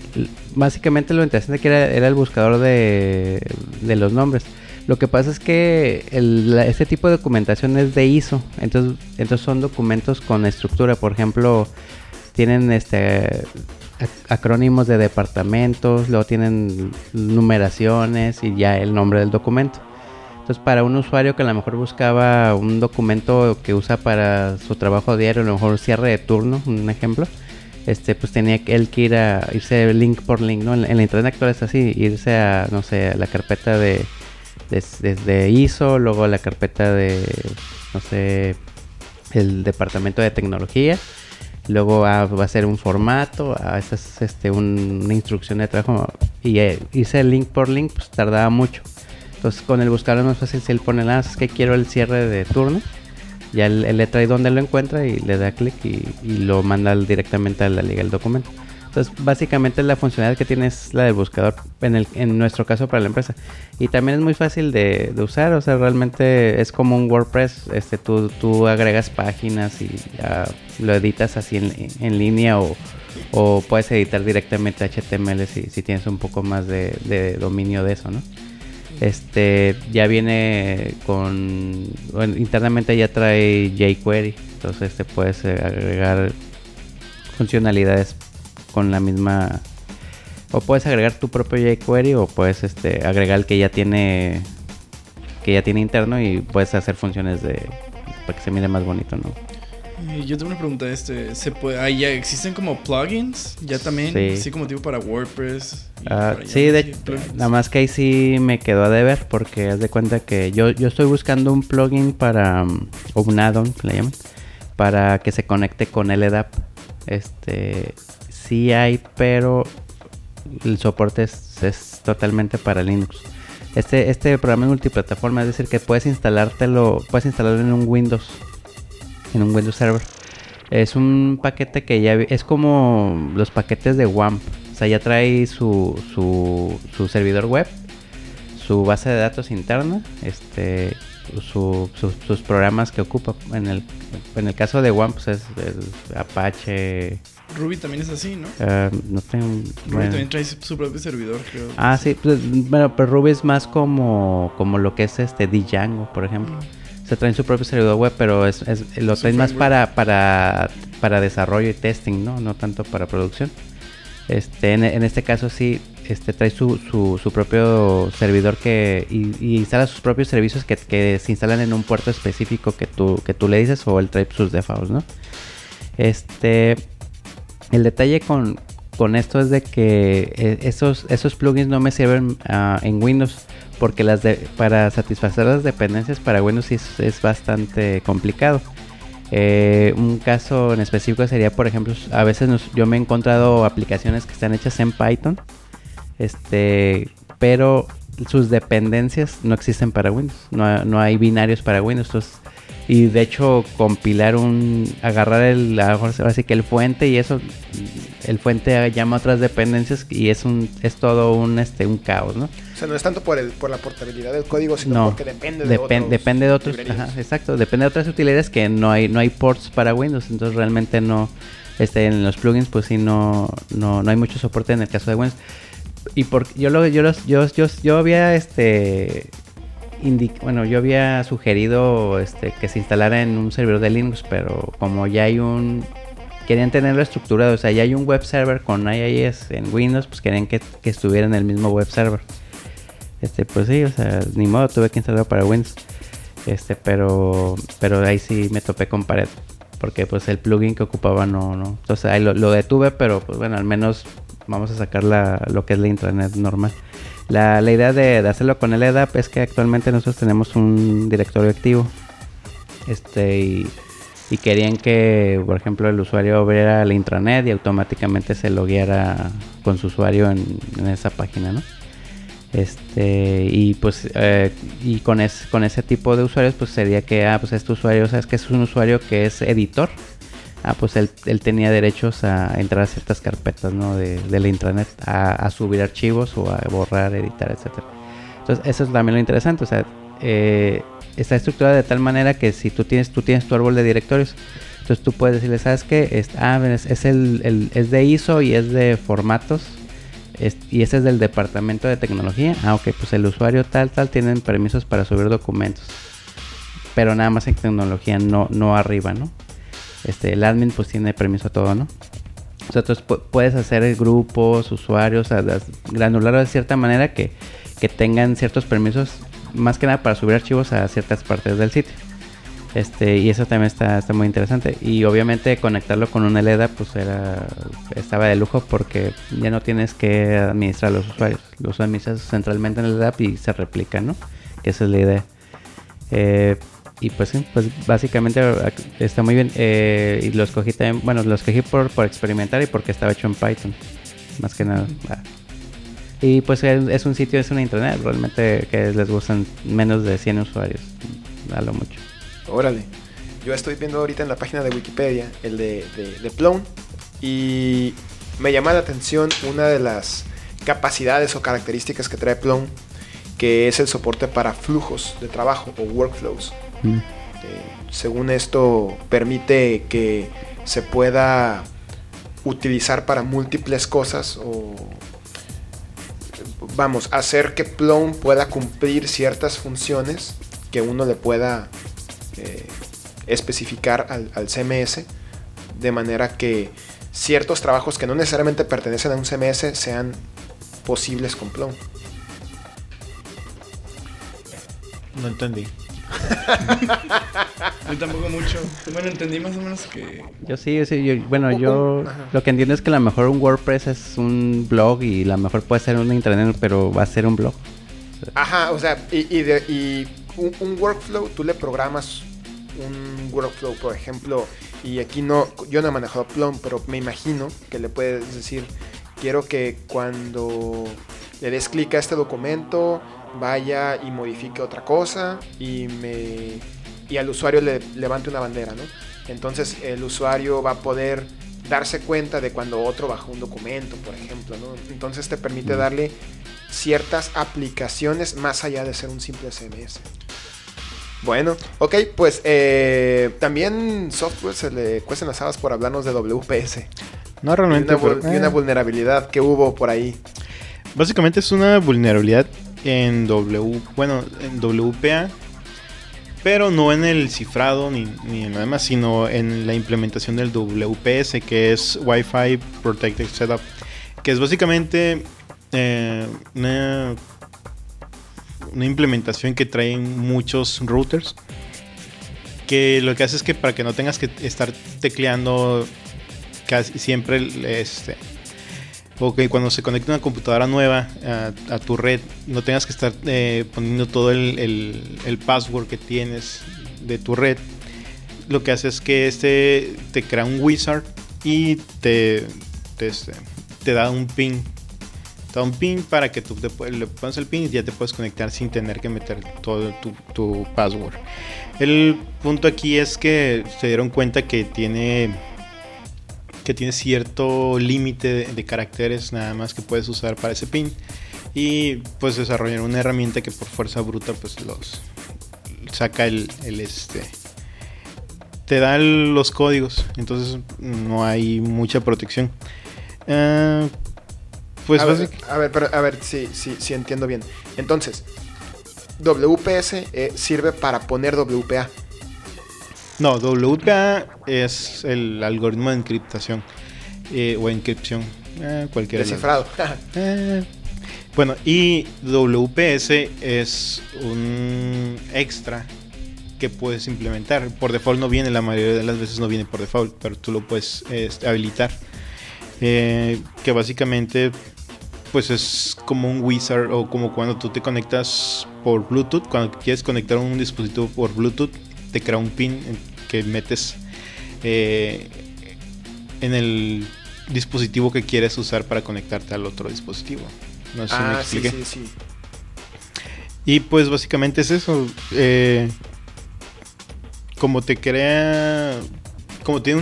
básicamente lo interesante que era, era el buscador de, de los nombres. Lo que pasa es que el- este tipo de documentación es de ISO, entonces, entonces son documentos con estructura. Por ejemplo, tienen este acrónimos de departamentos, luego tienen numeraciones y ya el nombre del documento. Entonces, para un usuario que a lo mejor buscaba un documento que usa para su trabajo diario, a lo mejor cierre de turno, un ejemplo, este, pues tenía él que ir a irse link por link, ¿no? En, la internet actual es así, irse a, no sé, a la carpeta de, de, de- de ISO, luego a la carpeta de, no sé, el departamento de tecnología, luego ah, va a ser un formato, ah, esta es este, un- una instrucción de trabajo, y eh, irse link por link, pues tardaba mucho. Entonces con el buscador es más fácil si él pone las es que quiero el cierre de turno. Ya él, le trae donde lo encuentra y le da clic y, y lo manda directamente a la liga del documento. Entonces básicamente la funcionalidad que tiene es la del buscador en, el, en nuestro caso para la empresa. Y también es muy fácil de, usar, o sea, realmente es como un WordPress. Este, tú, tú agregas páginas y lo editas así en, en línea o, o puedes editar directamente HTML si, si tienes un poco más de, dominio de eso, ¿no? Este ya viene con internamente ya trae jQuery, entonces este puedes agregar funcionalidades con la misma o puedes agregar tu propio jQuery o puedes este agregar el que ya tiene que ya tiene interno y puedes hacer funciones de para que se mire más bonito, ¿no? Y yo tengo una pregunta, este, ¿se puede, ah, ya existen como plugins? Ya también, Sí. así como tipo para WordPress. Ah, para sí, de nada más que ahí sí me quedó a deber porque haz de cuenta que yo, yo estoy buscando un plugin para, o un add-on, le llaman, para que se conecte con LDAP. Este, sí hay, pero el soporte es, es totalmente para Linux. Este, este programa es multiplataforma, es decir, que puedes instalártelo, puedes instalarlo en un Windows, en un Windows Server. Es un paquete que ya es como los paquetes de WAMP. O sea, ya trae su, su, servidor web, su base de datos interna, este, su- sus programas que ocupa. En el, en el caso de WAMP, pues es, es Apache. Ruby también es así, ¿no? ah, no tengo. Ruby bueno. también trae su propio servidor, creo. Ah, sí, pues, bueno, pero Ruby es más como, como lo que es este Django, por ejemplo. Se traen su propio servidor web, pero es, es- lo traen más para, para, para desarrollo y testing, ¿no? No tanto para producción. Este, en, en este caso sí, este trae su, su, su propio servidor que y, y instala sus propios servicios que, que se instalan en un puerto específico que tú, que tú le dices o él trae sus defaults, ¿no? Este, el detalle con, con esto es de que eh, esos, esos plugins no me sirven ah, en Windows porque las de, para satisfacer las dependencias para Windows es, es bastante complicado. Eh, un caso en específico sería, por ejemplo, a veces yo me he encontrado aplicaciones que están hechas en Python, este, pero sus dependencias no existen para Windows, no, no hay binarios para Windows. entonces, y de hecho, compilar un, agarrar el, ahora sí que el fuente y eso, el fuente llama a otras dependencias y es un, es todo un, este, un caos, ¿no? O sea, no es tanto por, el, por la portabilidad del código, sino No, porque depende de Depen- otros depende de otros, ajá, exacto, depende de otras utilidades que no hay, no hay ports para Windows, entonces realmente no, este, en los plugins pues sí no, no, no hay mucho soporte en el caso de Windows. Y por, yo lo, yo los, yo, yo, yo había este bueno, yo había sugerido este que se instalara en un servidor de Linux, pero como ya hay un querían tenerlo estructurado, o sea, ya hay un web server con IIS en Windows, pues querían que, estuviera en el mismo web server. Este, pues sí, o sea, ni modo, tuve que instalarlo para Windows. Este, pero pero ahí sí me topé con pared. Porque pues el plugin que ocupaba no, no. Entonces ahí lo, lo detuve, pero pues bueno, al menos vamos a sacar la, lo que es la intranet normal. La, la idea de, de hacerlo con el EDAP es que actualmente nosotros tenemos un directorio activo. Este y, querían que, por ejemplo, el usuario abriera la intranet y automáticamente se logueara con su usuario en, en esa página, ¿no? Este, y pues, eh, y con, es, con ese tipo de usuarios, pues sería que, ah, pues este usuario, sabes que es un usuario que es editor. Ah, pues él, él tenía derechos a entrar a ciertas carpetas, ¿no? De, de la intranet, a, subir archivos o a borrar, editar, etcétera. Entonces, eso es también lo interesante, o sea, eh, está estructurada de tal manera que si tú tienes, tú tienes tu árbol de directorios, entonces tú puedes decirle, ¿sabes qué? Es, ah, es, es el, el- es de ISO y es de formatos. y ese es del departamento de tecnología. Ah, ok, pues el usuario tal, tal tienen permisos para subir documentos. Pero nada más en tecnología, no, no arriba, ¿no? Este, el admin pues tiene permiso a todo, ¿no? Entonces pu- puedes hacer grupos, usuarios, a- granularlo de cierta manera que, que tengan ciertos permisos, más que nada para subir archivos a ciertas partes del sitio. Este, y eso también está, está muy interesante. Y obviamente conectarlo con una LEDA pues era, estaba de lujo porque ya no tienes que administrar los usuarios. Los administras centralmente en el LEDA y se replican, ¿no? Que esa es la idea. Eh, y pues pues básicamente está muy bien. Eh, y lo escogí también, bueno, lo escogí por, por experimentar y porque estaba hecho en Python. Más que nada. Ah. Y pues es, es un sitio, es una internet realmente que les gustan menos de 100 usuarios. A lo mucho. Órale. Yo estoy viendo ahorita en la página de Wikipedia el de, de, de Plone y me llama la atención una de las capacidades o características que trae Plone, que es el soporte para flujos de trabajo o workflows. Mm. Eh, según esto, permite que se pueda utilizar para múltiples cosas o vamos, hacer que Plone pueda cumplir ciertas funciones que uno le pueda eh, especificar al, al CMS de manera que ciertos trabajos que no necesariamente pertenecen a un CMS sean posibles con Plone. No entendí. Yo tampoco mucho. Bueno, entendí más o menos que. Yo sí, yo sí, yo- bueno, Un- yo un- ajá. lo que entiendo es que a lo mejor un WordPress es un blog y la mejor puede ser una internet, pero va a ser un blog. Ajá, o sea, y, y de- y un, un workflow, tú le programas un workflow, por ejemplo, y aquí no, yo no he manejado Plum, pero me imagino que le puedes decir, quiero que cuando le des clic a este documento, vaya y modifique otra cosa y me y al usuario le levante una bandera, ¿no? Entonces el usuario va a poder darse cuenta de cuando otro bajó un documento, por ejemplo, ¿no? Entonces te permite darle ciertas aplicaciones más allá de ser un simple CMS. Bueno, ok, pues eh, también software se le cuecen las habas por hablarnos de WPS. No Y realmente, una, y una eh, vulnerabilidad que hubo por ahí. básicamente es una vulnerabilidad en W, bueno, en WPA, pero no en el cifrado ni, ni en nada más, sino en la implementación del WPS, que es Wi-Fi Protected Setup, que es básicamente eh, una, una implementación que trae muchos routers. Que lo que hace es que para que no tengas que estar tecleando casi siempre este, o que cuando se conecte una computadora nueva a, a tu red no tengas que estar eh, poniendo todo el, el- password que tienes de tu red lo que hace es que este te crea un wizard y te te, este, te da un pin. Te da un pin para que tú te le pones el pin y ya te puedes conectar sin tener que meter todo tu, tu password. El punto aquí es que se dieron cuenta que tiene que tiene cierto límite de, de caracteres nada más que puedes usar para ese pin y pues desarrollar una herramienta que por fuerza bruta pues los saca el, el, este te da los códigos entonces no hay mucha protección Ah, pues a, ver, a ver, pero, a ver, si sí, sí entiendo bien. Entonces, WPS eh, sirve para poner WPA. No WPA es el algoritmo de encriptación eh, o encripción eh, cualquiera. Descifrado. Eh, bueno, y WPS es un extra que puedes implementar. Por default no viene, la mayoría de las veces no viene por default, pero tú lo puedes habilitar. Eh, que básicamente pues es como un wizard o como cuando tú te conectas por Bluetooth, cuando quieres conectar un dispositivo por Bluetooth, te crea un pin que metes eh, en el dispositivo que quieres usar para conectarte al otro dispositivo. No sé si me Ah, sí, sí, sí. Y pues básicamente es eso. eh, como te crea. Como tiene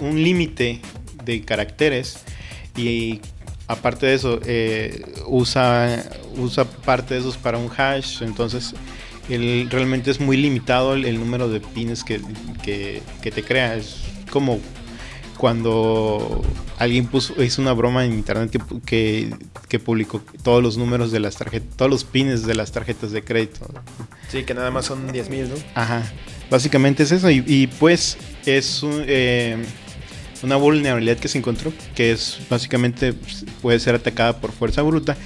un límite de caracteres. Y aparte de eso, eh, usa, usa parte de esos para un hash. Entonces, el, realmente es muy limitado el, el número de pines que, que- que te crea. Es como cuando alguien puso, hizo una broma en internet que, que publicó todos los números de las tarjetas, todos los pines de las tarjetas de crédito. Sí, que nada más son 10.000, ¿no? Ajá. Básicamente es eso. Y, y, pues es un, eh, una vulnerabilidad que se encontró, que es básicamente pues, puede ser atacada por fuerza bruta.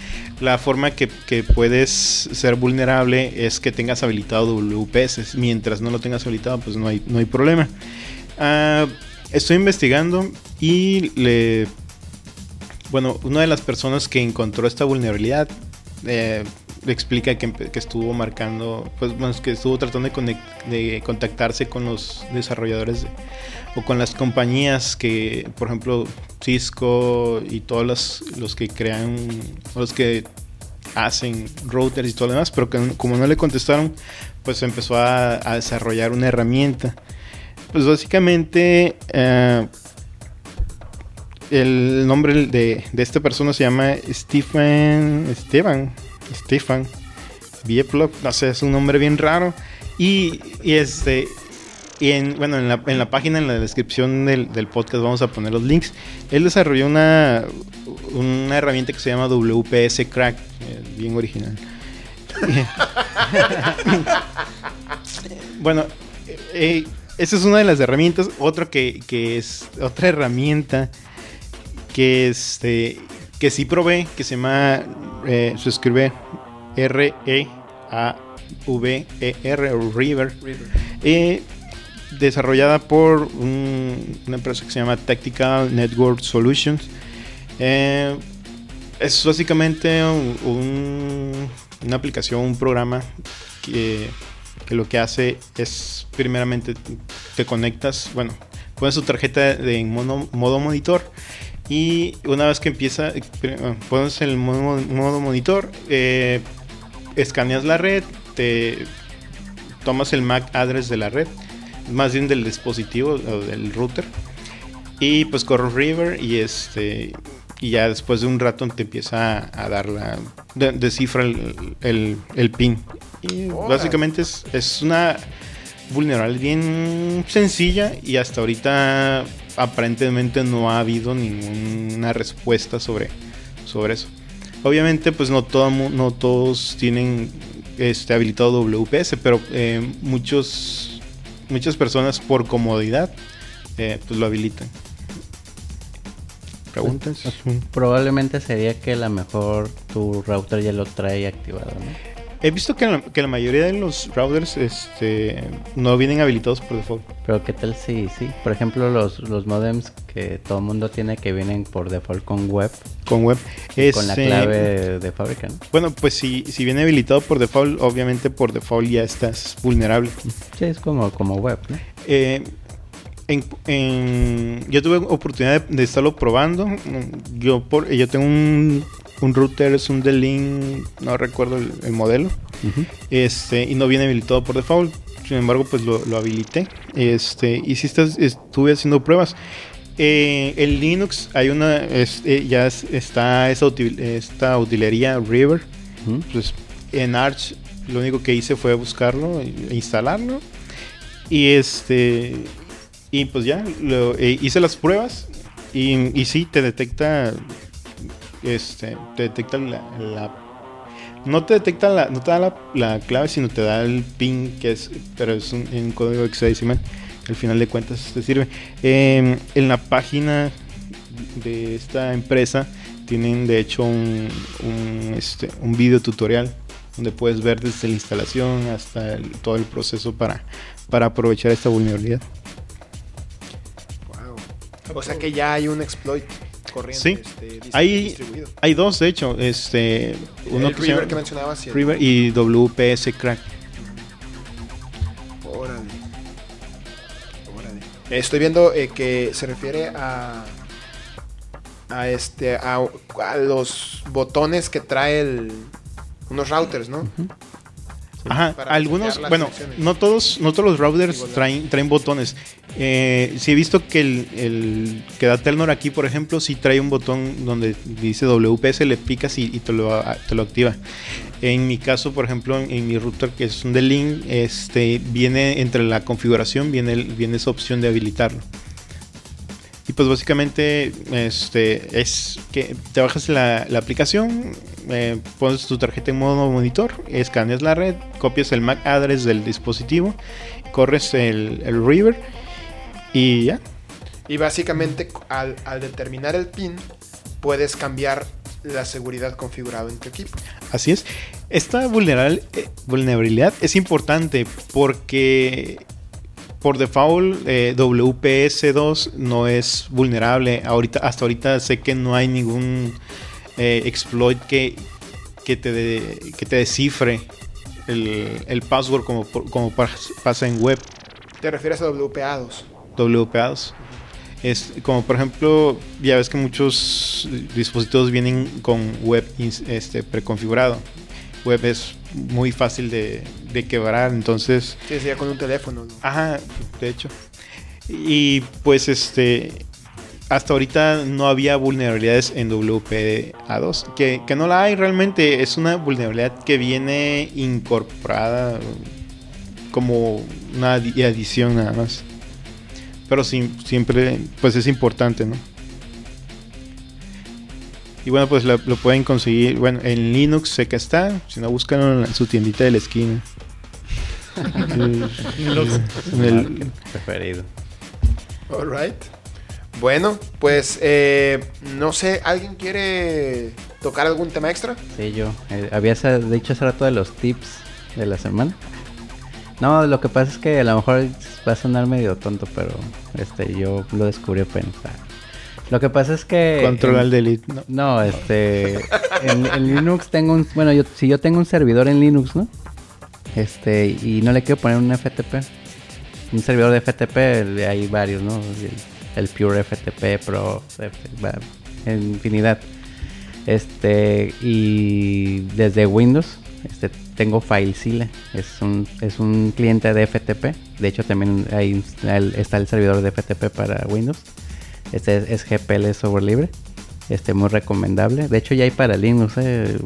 La forma que, que puedes ser vulnerable es que tengas habilitado WPS. Mientras no lo tengas habilitado, pues no hay, no hay problema. Ah, estoy investigando y le... Bueno, una de las personas que encontró esta vulnerabilidad eh, explica que, que estuvo marcando, pues es que estuvo tratando de, de contactarse con los desarrolladores de- o con las compañías que, por ejemplo, Cisco y todos los, los que crean, los que hacen routers y todo lo demás, pero que como no le contestaron, pues empezó a, a desarrollar una herramienta. Pues básicamente eh, el nombre de, de esta persona se llama Stephen Esteban Stefan Vieplov, no sé, es un nombre bien raro. Y, este y en, bueno, en la, en la página, en la descripción del, del podcast vamos a poner los links. Él desarrolló una, una herramienta que se llama WPS Crack, eh, bien original. bueno, eh, esa es una de las herramientas. Otro que, que es otra herramienta que este que sí probé, que se llama, eh, se escribe R-E-A-V-E-R, o River, eh, desarrollada por un- una empresa que se llama Tactical Network Solutions. Eh, es básicamente un- un- una aplicación, un programa que, que lo que hace es primeramente te conectas, bueno, pones tu tarjeta de, en mono- modo monitor y una vez que empieza, pones el modo, modo monitor, eh, escaneas la red, te tomas el MAC address de la red, más bien del dispositivo o del router, y pues corre River y este y ya después de un rato te empieza a, dar la de- descifra el, el- el pin. Y básicamente es, es una vulnerabilidad bien sencilla y hasta ahorita aparentemente no ha habido ninguna respuesta sobre, sobre eso. Obviamente pues no, todo, no todos tienen este, habilitado WPS, pero eh, muchos, muchas personas por comodidad eh, pues lo habilitan. ¿Preguntas? Probablemente sería que a lo mejor tu router ya lo trae activado, ¿no? He visto que la, que la mayoría de los routers este, no vienen habilitados por default. Pero qué tal si sí, por ejemplo los, los modems que todo el mundo tiene que vienen por default con web, Con web. con la Este, clave de fábrica, ¿no? Bueno, pues si, si viene habilitado por default, obviamente por default ya estás vulnerable. Sí, es como, como web, ¿no? Eh, en- en- yo tuve oportunidad de, de estarlo probando. Yo, por, yo tengo un, un router, es un D-Link, no recuerdo el, el modelo. Este, y no viene habilitado por default. Sin embargo, pues lo, lo habilité. Este, y si estás, estuve haciendo pruebas. Eh, en Linux hay una, es- eh, ya es- está esa, util- esta utilería River. Pues en Arch lo único que hice fue buscarlo e instalarlo. Y este. Y pues ya, lo- eh, hice las pruebas. Y, y sí, te detecta. Este. Te detecta la. la- no te detecta la. No te da la, la clave, sino te da el pin, que es. Pero es un, código hexadecimal. Al final de cuentas te sirve. Eh, en la página de esta empresa tienen de hecho un, un, este, un video tutorial donde puedes ver desde la instalación hasta el- todo el proceso para, para aprovechar esta vulnerabilidad. Wow. O sea que ya hay un exploit corriendo. Sí. este, Hay, distribuido. hay dos, de hecho, este, uno el que se River llama que mencionabas. y el- River y WPS Crack. Órale. Órale. Estoy viendo eh, que se refiere a a este a, a los botones que trae el unos routers, ¿no? Ajá, algunos, bueno, no todos, no todos los routers traen, traen botones. Eh, sí he visto que el, el que da Telnor aquí, por ejemplo, sí trae un botón donde dice WPS, le picas y, y te, lo, te lo activa. En mi caso, por ejemplo, en, en mi router que es un D-Link, este, viene entre la configuración, viene, viene esa opción de habilitarlo. Y pues básicamente este, es que te bajas la, la aplicación, eh, pones tu tarjeta en modo monitor, escaneas la red, copias el MAC address del dispositivo, corres el, el River y ya. Y básicamente al, al determinar el pin puedes cambiar la seguridad configurada en tu equipo. Así es. Esta eh, vulnerabilidad es importante porque por default eh, WPS2 no es vulnerable. Ahorita, hasta ahorita sé que no hay ningún eh, exploit que, que, te de- que te descifre el, el password como, como pas- pasa en web. Te refieres a WPA2. WPAs. Es como por ejemplo, ya ves que muchos dispositivos vienen con web este, preconfigurado. Web es muy fácil de, de quebrar, entonces, Sí, sería con un teléfono. ¿no? ajá, de hecho. Y pues este, hasta ahorita no había vulnerabilidades en WPA2, que, que no la hay realmente, es una vulnerabilidad que viene incorporada como una adi- adición nada más. Pero sim- siempre, pues es importante, ¿no? Y bueno, pues lo, lo pueden conseguir, bueno, en Linux sé que está, si no buscan en su tiendita de la esquina. El- en el- Preferido. Alright. Bueno, pues eh, no sé, ¿alguien quiere tocar algún tema extra? Sí, yo. Eh, habías dicho hace rato de los tips de la semana. No, lo que pasa es que a lo mejor va a sonar medio tonto, pero este yo lo descubrí apenas. Lo que pasa es que... Control al delete. No. No, este... en, en Linux tengo un... Bueno, yo, si yo tengo un servidor en Linux, ¿no? Este, y no le quiero poner un FTP. Un servidor de FTP, hay varios, ¿no? El, Pure FTP Pro, infinidad. Este, y desde Windows, este, tengo FileZilla. Es un, es un cliente de FTP. De hecho, también ahí está el servidor de FTP para Windows. Este es, es GPL software libre. Este, muy recomendable. De hecho, ya hay para Linux. eh.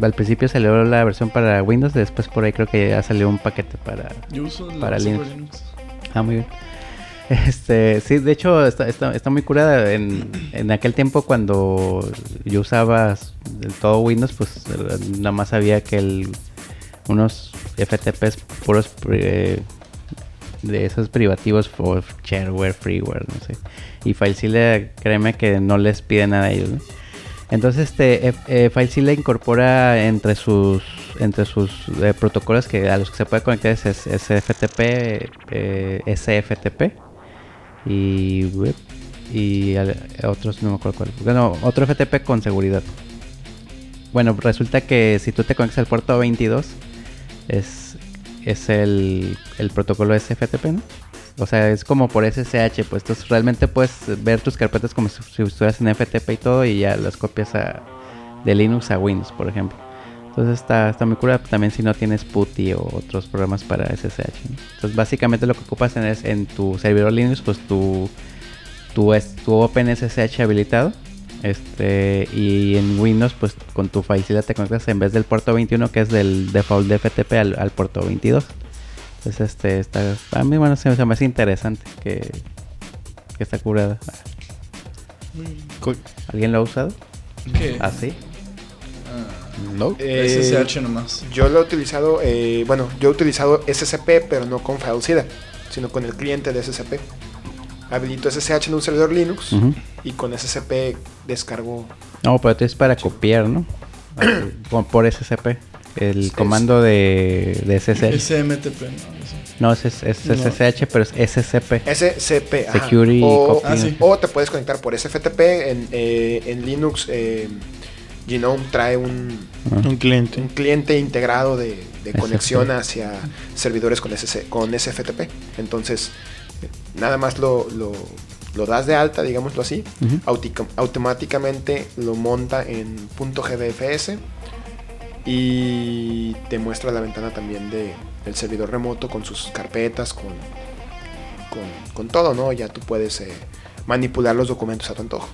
Al principio salió la versión para Windows. Después, por ahí creo que ya salió un paquete para, Yo uso Para Linux. Linux. Ah, muy bien. Este, sí, de hecho está, muy curada. En, aquel tiempo cuando yo usaba todo Windows, pues nada más sabía que unos FTPs puros eh, de esos privativos por shareware, freeware, no sé. Y FileZilla, créeme que no les pide nada a ellos. Entonces, este eh, eh, FileZilla incorpora entre sus eh, protocolos que a los que se puede conectar es, es- SFTP, eh, SFTP y y otros no me acuerdo cuál. Bueno, otro FTP con seguridad. Bueno, resulta que si tú te conectas al puerto 22 es es el, el protocolo SFTP, ¿no? O sea, es como por SSH, pues entonces realmente puedes ver tus carpetas como si, si estuvieras en FTP y todo y ya las copias a, de Linux a Windows, por ejemplo. Entonces está, está muy cura también si no tienes PuTTY o otros programas para SSH. ¿no? Entonces básicamente lo que ocupas en, es, en tu servidor Linux, pues tu, tu, es- tu OpenSSH habilitado. Este, y en Windows, pues con tu FileZilla te conectas en vez del puerto 21, que es del default de FTP, al, al puerto 22. Entonces, este, está, a mí, bueno, se, se me hace interesante que, que está curada. ¿Alguien lo ha usado? ¿Qué? ¿Así? No. Eh, SSH nomás. Yo lo he utilizado, eh, bueno, yo he utilizado SCP, pero no con FileZilla, sino con el cliente de SCP. Habilito SSH en un servidor Linux y con SCP descargo. No, pero es para copiar, ¿no? Por- SCP. El comando de, de SSH. SMTP, no. No, es, es, es No. SSH, pero es SCP. SCP. ajá. Security o, Copy. Ah, sí. o te puedes conectar por SFTP. En, eh, en Linux, eh, Genome trae un, Ah. Un cliente. un cliente integrado de, conexión hacia servidores con, SC con SFTP. Entonces, nada más lo, lo, lo das de alta, digámoslo así, autica- automáticamente lo monta en .gdfs y te muestra la ventana también de, del servidor remoto con sus carpetas, con, con, con todo, ¿no? Ya tú puedes eh, manipular los documentos a tu antojo.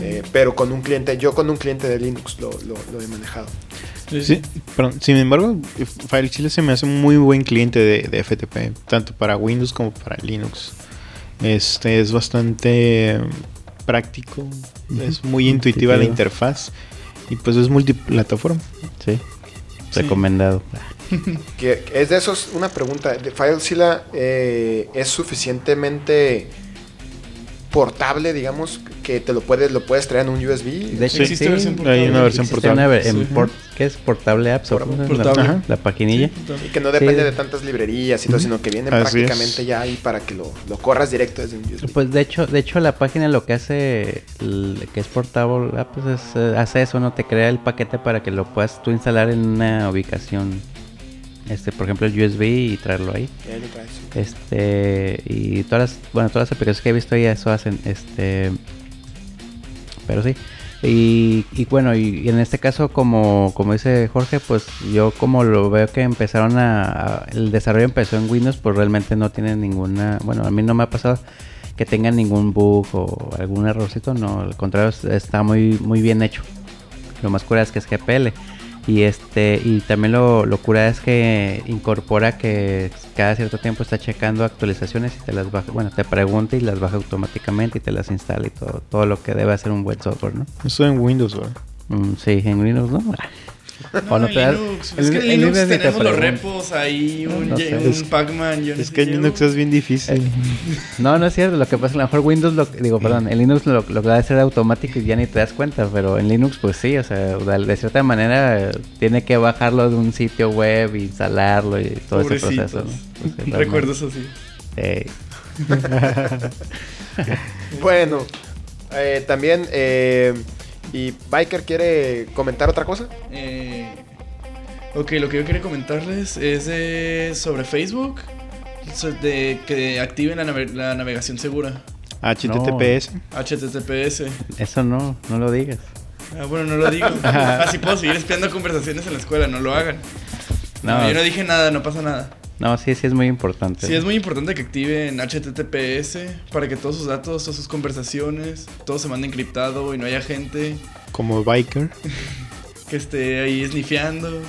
Eh, pero con un cliente, yo con un cliente de Linux lo, lo- lo he manejado. Sí, sin embargo, FileChile se me hace un muy buen cliente de, de FTP, tanto para Windows como para Linux. Este es bastante práctico, es muy intuitiva la interfaz y pues es multiplataforma. Sí. Sí. Recomendado. que es de esos, una pregunta, ¿de FileZilla eh, es suficientemente portable, digamos, que te lo puedes, lo puedes traer en un USB? De hecho, Existe sí, versión hay una versión portable. una ver- en Sí. port- ¿Qué es? Portable Apps. La, la paginilla. Y que no depende Sí. de tantas librerías y todo, sino que viene Así prácticamente es. ya ahí para que lo, lo corras directo desde un USB. Pues de hecho, de hecho la página lo que hace, el- que es portable, pues es, eh, hace eso, no te crea el paquete para que lo puedas tú instalar en una ubicación, este, por ejemplo el USB y traerlo ahí. Ahí. Este y todas las, bueno, todas las aplicaciones que he visto ya eso hacen, este, pero sí. Y, y bueno, y, y en este caso, como, como dice Jorge, pues yo como lo veo que empezaron a, a- El desarrollo empezó en Windows, pues realmente no tiene ninguna... Bueno, a mí no me ha pasado que tengan ningún bug o algún errorcito, no, al contrario, es- está muy, muy bien hecho. Lo más cura es que es GPL. Y este y también lo, lo cura es que incorpora que cada cierto tiempo está checando actualizaciones y te las baja, bueno, te pregunta y las baja automáticamente y te las instala y todo, todo lo que debe hacer un buen software, ¿no? Esto en Windows, ¿verdad? Mm, sí, en Windows, ¿no? No, O no en Linux. es que en Linux Linux ni te tenemos los repos ahí, un, No ye- sé. un Pac-Man. no Es que en Linux es bien difícil. No, no es cierto. Lo que pasa es que a lo mejor Windows, lo, digo, perdón, en Linux lo, lo que va a hacer automático y ya ni te das cuenta, pero en Linux pues sí, o sea, de, cierta manera tiene que bajarlo de un sitio web, instalarlo y todo ese Pobrecitos. proceso. ¿no? Pues, Recuerdos así. eh, Bueno, eh, también, eh, ¿y Biker quiere comentar otra cosa? Eh, ok, lo que yo quería comentarles es de- sobre Facebook. De que activen la, nave- la navegación segura. HTTPS. HTTPS. eso no, no lo digas. Ah, bueno, no lo digo. Así puedo seguir espiando conversaciones en la escuela, no lo hagan. No, No. yo no dije nada, no pasa nada. No, sí, sí es muy importante. Sí, es muy importante que activen HTTPS para que todos sus datos, todas sus conversaciones, todo se mande encriptado y no haya gente Como Biker. que esté ahí snifeando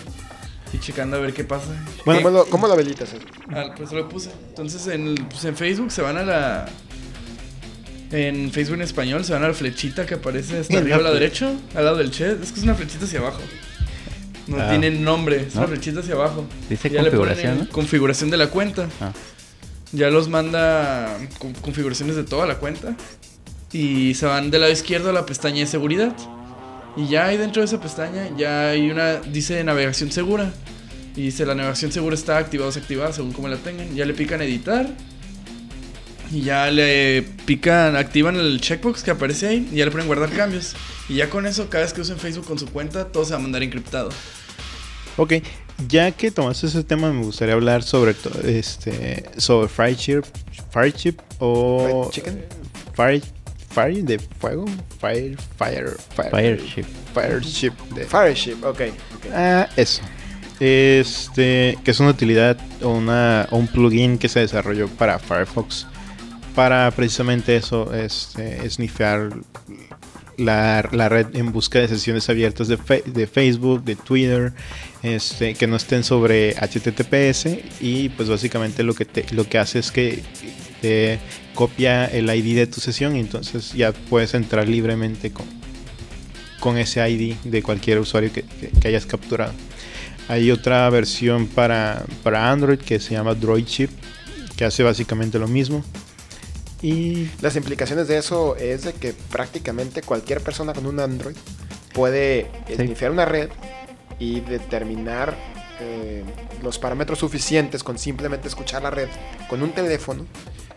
y checando a ver qué pasa. Bueno, ¿Cómo, lo, cómo lo habilitas? Ah, pues lo puse. Entonces en, el- pues, en Facebook se van a la. En Facebook en español se van a la flechita que aparece hasta arriba a la la derecha, al lado del chat. Es que es una flechita hacia abajo. No Ah. tiene nombre, es ¿No? una flechita hacia abajo. Dice Ya configuración, ¿no? Configuración de la cuenta. Ah. Ya los manda con configuraciones de toda la cuenta. Y se van del lado izquierdo a la pestaña de seguridad. Y ya ahí dentro de esa pestaña ya hay una, dice navegación segura. Y dice la navegación segura está activada o desactivada según como la tengan. Ya le pican editar. Y ya le pican, activan el checkbox que aparece ahí. Y ya le ponen guardar cambios. Y ya con eso, cada vez que usen Facebook con su cuenta, todo se va a mandar encriptado. Ok, ya que tomaste ese tema, me gustaría hablar sobre este sobre Fried Chip, Fried Chip o Fried chicken? Fire, Fire de fuego, Fire, Fire, Fire, Fireship. Fire Chip de Fireship, ok. ok. Ah, eso. Este, que es una utilidad o, una, o un plugin que se desarrolló para Firefox para precisamente eso, este, snifear la, la red en busca de sesiones abiertas de, de Facebook, de Twitter, este, que no estén sobre HTTPS y pues básicamente lo que, lo que hace es que te copia el ID de tu sesión y entonces ya puedes entrar libremente con, con ese ID de cualquier usuario que, que- que hayas capturado. Hay otra versión para, para Android que se llama Droid Chip, que hace básicamente lo mismo. Y Las implicaciones de eso es de que prácticamente cualquier persona con un Android puede Sí. iniciar una red y determinar eh, los parámetros suficientes con simplemente escuchar la red con un teléfono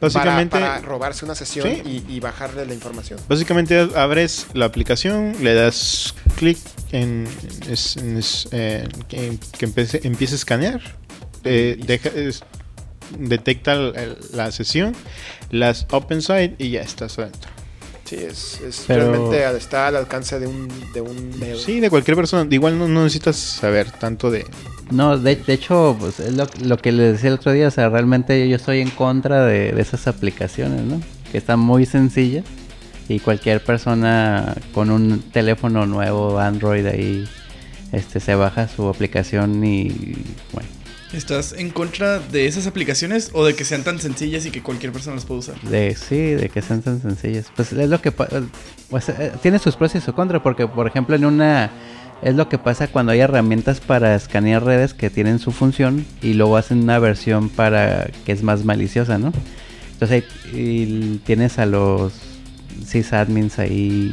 básicamente, para, para robarse una sesión Sí. y, y bajarle la información. básicamente abres la aplicación, le das clic en, es- en es- en que, que empiece, empiece a escanear. eh, deja- es- detecta el- el- la sesión, las open side y ya estás adentro. Sí, es, es Pero- realmente al- está al alcance de un, de un. Sí, de cualquier persona. Igual no, no necesitas saber tanto de... No, de, de hecho, pues es lo, lo que les decía el otro día, o sea, realmente yo estoy en contra de, de esas aplicaciones, ¿no? Que están muy sencillas y cualquier persona con un teléfono nuevo, Android ahí, este, se baja su aplicación y, bueno, ¿Estás en contra de esas aplicaciones o de que sean tan sencillas y que cualquier persona las pueda usar? de sí, de que sean tan sencillas. Pues es lo que pues, eh, tiene sus pros y sus contras, porque por ejemplo en una es lo que pasa cuando hay herramientas para escanear redes que tienen su función y luego hacen una versión para que es más maliciosa, ¿no? Entonces ahí tienes a los sysadmins ahí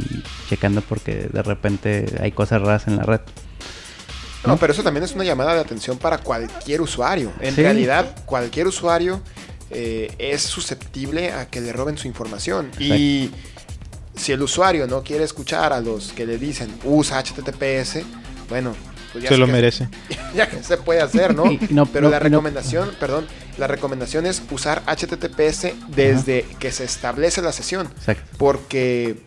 checando porque de repente hay cosas raras en la red. No, pero eso también es una llamada de atención para cualquier usuario. En Sí. realidad, cualquier usuario eh, es susceptible a que le roben su información. Y si el usuario no quiere escuchar a los que le dicen usa HTTPS, bueno, pues ya Se lo que- merece. ya que se puede hacer, ¿no? No- Pero no- la no- recomendación, perdón, la recomendación es usar HTTPS desde que se establece la sesión. Exacto. Porque,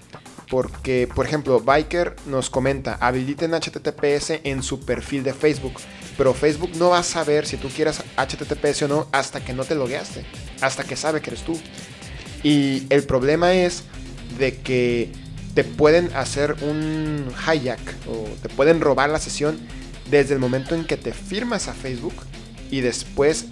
porque, por ejemplo, Biker nos comenta, habiliten HTTPS en su perfil de Facebook. Pero Facebook no va a saber si tú quieras HTTPS o no hasta que no te logueaste. Hasta que sabe que eres tú. Y el problema es de que te pueden hacer un hijack o te pueden robar la sesión desde el momento en que te firmas a Facebook y después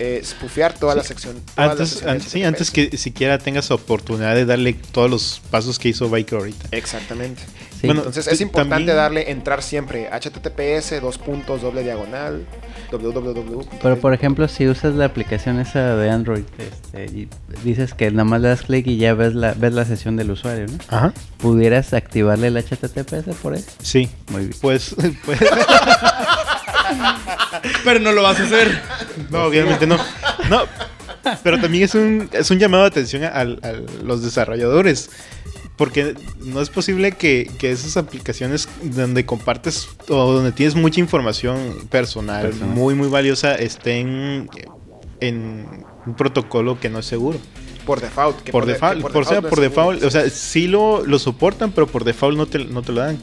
eh, spoofear toda la sección. toda la Antes, an- sí, antes que siquiera tengas oportunidad de darle todos los pasos que hizo Biker ahorita. Exactamente. Sí. Bueno, Entonces es importante también- darle entrar siempre https dos puntos doble diagonal www. Pero por ejemplo, si usas la aplicación esa de Android, este, y dices que nada más le das clic y ya ves la, ves la sesión del usuario, ¿no? Ajá. ¿Pudieras activarle el HTTPS por eso? Sí. Muy bien. Pues, pues Pero no lo vas a hacer. no, obviamente no. No, pero también es un, es un llamado de atención a, a los desarrolladores. Porque no es posible que, que esas aplicaciones donde compartes o donde tienes mucha información personal, Personal. muy, muy valiosa, estén en un protocolo que no es seguro. Por default. que por, de- default, que por, sea no es por seguro. default, o sea, sí lo, lo soportan, pero por default no te, no te lo dan.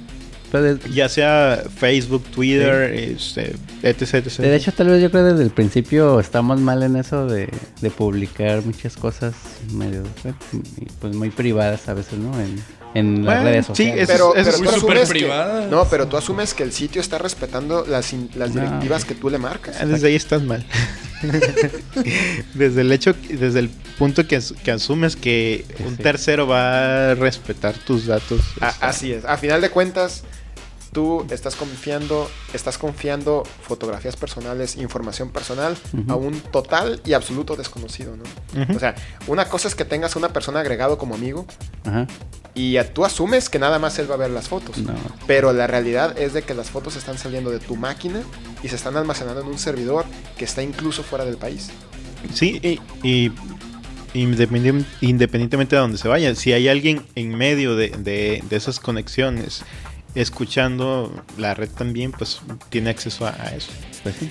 Pero de, Ya sea Facebook, Twitter, este, etc, etc. de hecho, tal vez yo creo que desde el principio estamos mal en eso de, de publicar muchas cosas medio, pues muy privadas a veces, ¿no? En, en las redes sí, sociales. Pero, es- pero es tú muy superprivada. no, pero tú asumes que el sitio está respetando las, in- las directivas que tú le marcas. Ah, Desde ahí estás mal. desde el hecho, desde el punto que, que asumes que un sí. tercero va a respetar tus datos. A- este, así es. A final de cuentas, tú estás confiando, estás confiando fotografías personales, información personal a un total y absoluto desconocido, ¿no? O sea, una cosa es que tengas una persona agregado como amigo y a- tú asumes que nada más él va a ver las fotos. No. Pero la realidad es de que las fotos están saliendo de tu máquina y se están almacenando en un servidor que está incluso fuera del país. Sí, y, y independientemente de donde se vaya, si hay alguien en medio de, de- de esas conexiones escuchando la red también, pues tiene acceso a, a eso. Pues sí,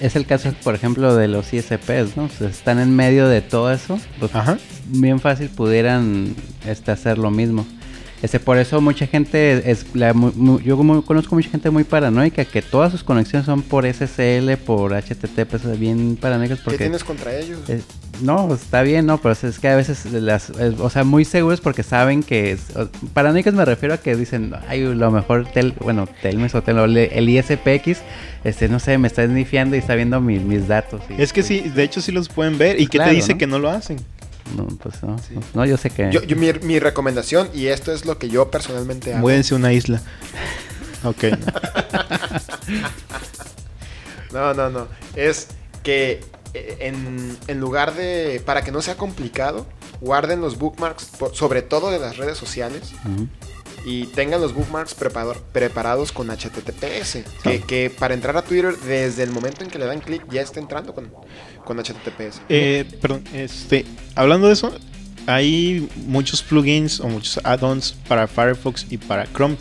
es el caso, por ejemplo, de los ISPs, ¿no? O sea, están en medio de todo eso. Pues Ajá. bien fácil pudieran este, hacer lo mismo. Este, por eso mucha gente, es la, mu- mu- yo como conozco mucha gente muy paranoica, que todas sus conexiones son por SSL, por HTTP, sea, bien paranoicas ¿Qué porque... tienes contra ellos? eh, no, está bien, no, pero es que a veces las, es- o sea, muy seguros porque saben que, es- o- paranoicas me refiero a que dicen, ay, lo mejor, tel, bueno, Telmes o tel, el ISPX, este, no sé, me está esnifiando y está viendo mis, mis datos. y- Es que sí, de hecho sí los pueden ver. ¿Y qué Claro, te dice ¿no? que no lo hacen? No, pues no, no, no, yo sé que... Yo, yo- mi, mi recomendación, y esto es lo que yo personalmente hago. Muévense a una isla. Ok. No, no, no. Es que eh, en, en lugar de. Para que no sea complicado, guarden los bookmarks, por- sobre todo de las redes sociales, Ujú. Y tengan los bookmarks preparados con HTTPS. Que, Sí. que para entrar a Twitter, desde el momento en que le dan clic, ya está entrando con, con HTTPS. Eh, perdón, este, hablando de eso, hay muchos plugins o muchos add-ons para Firefox y para Chrome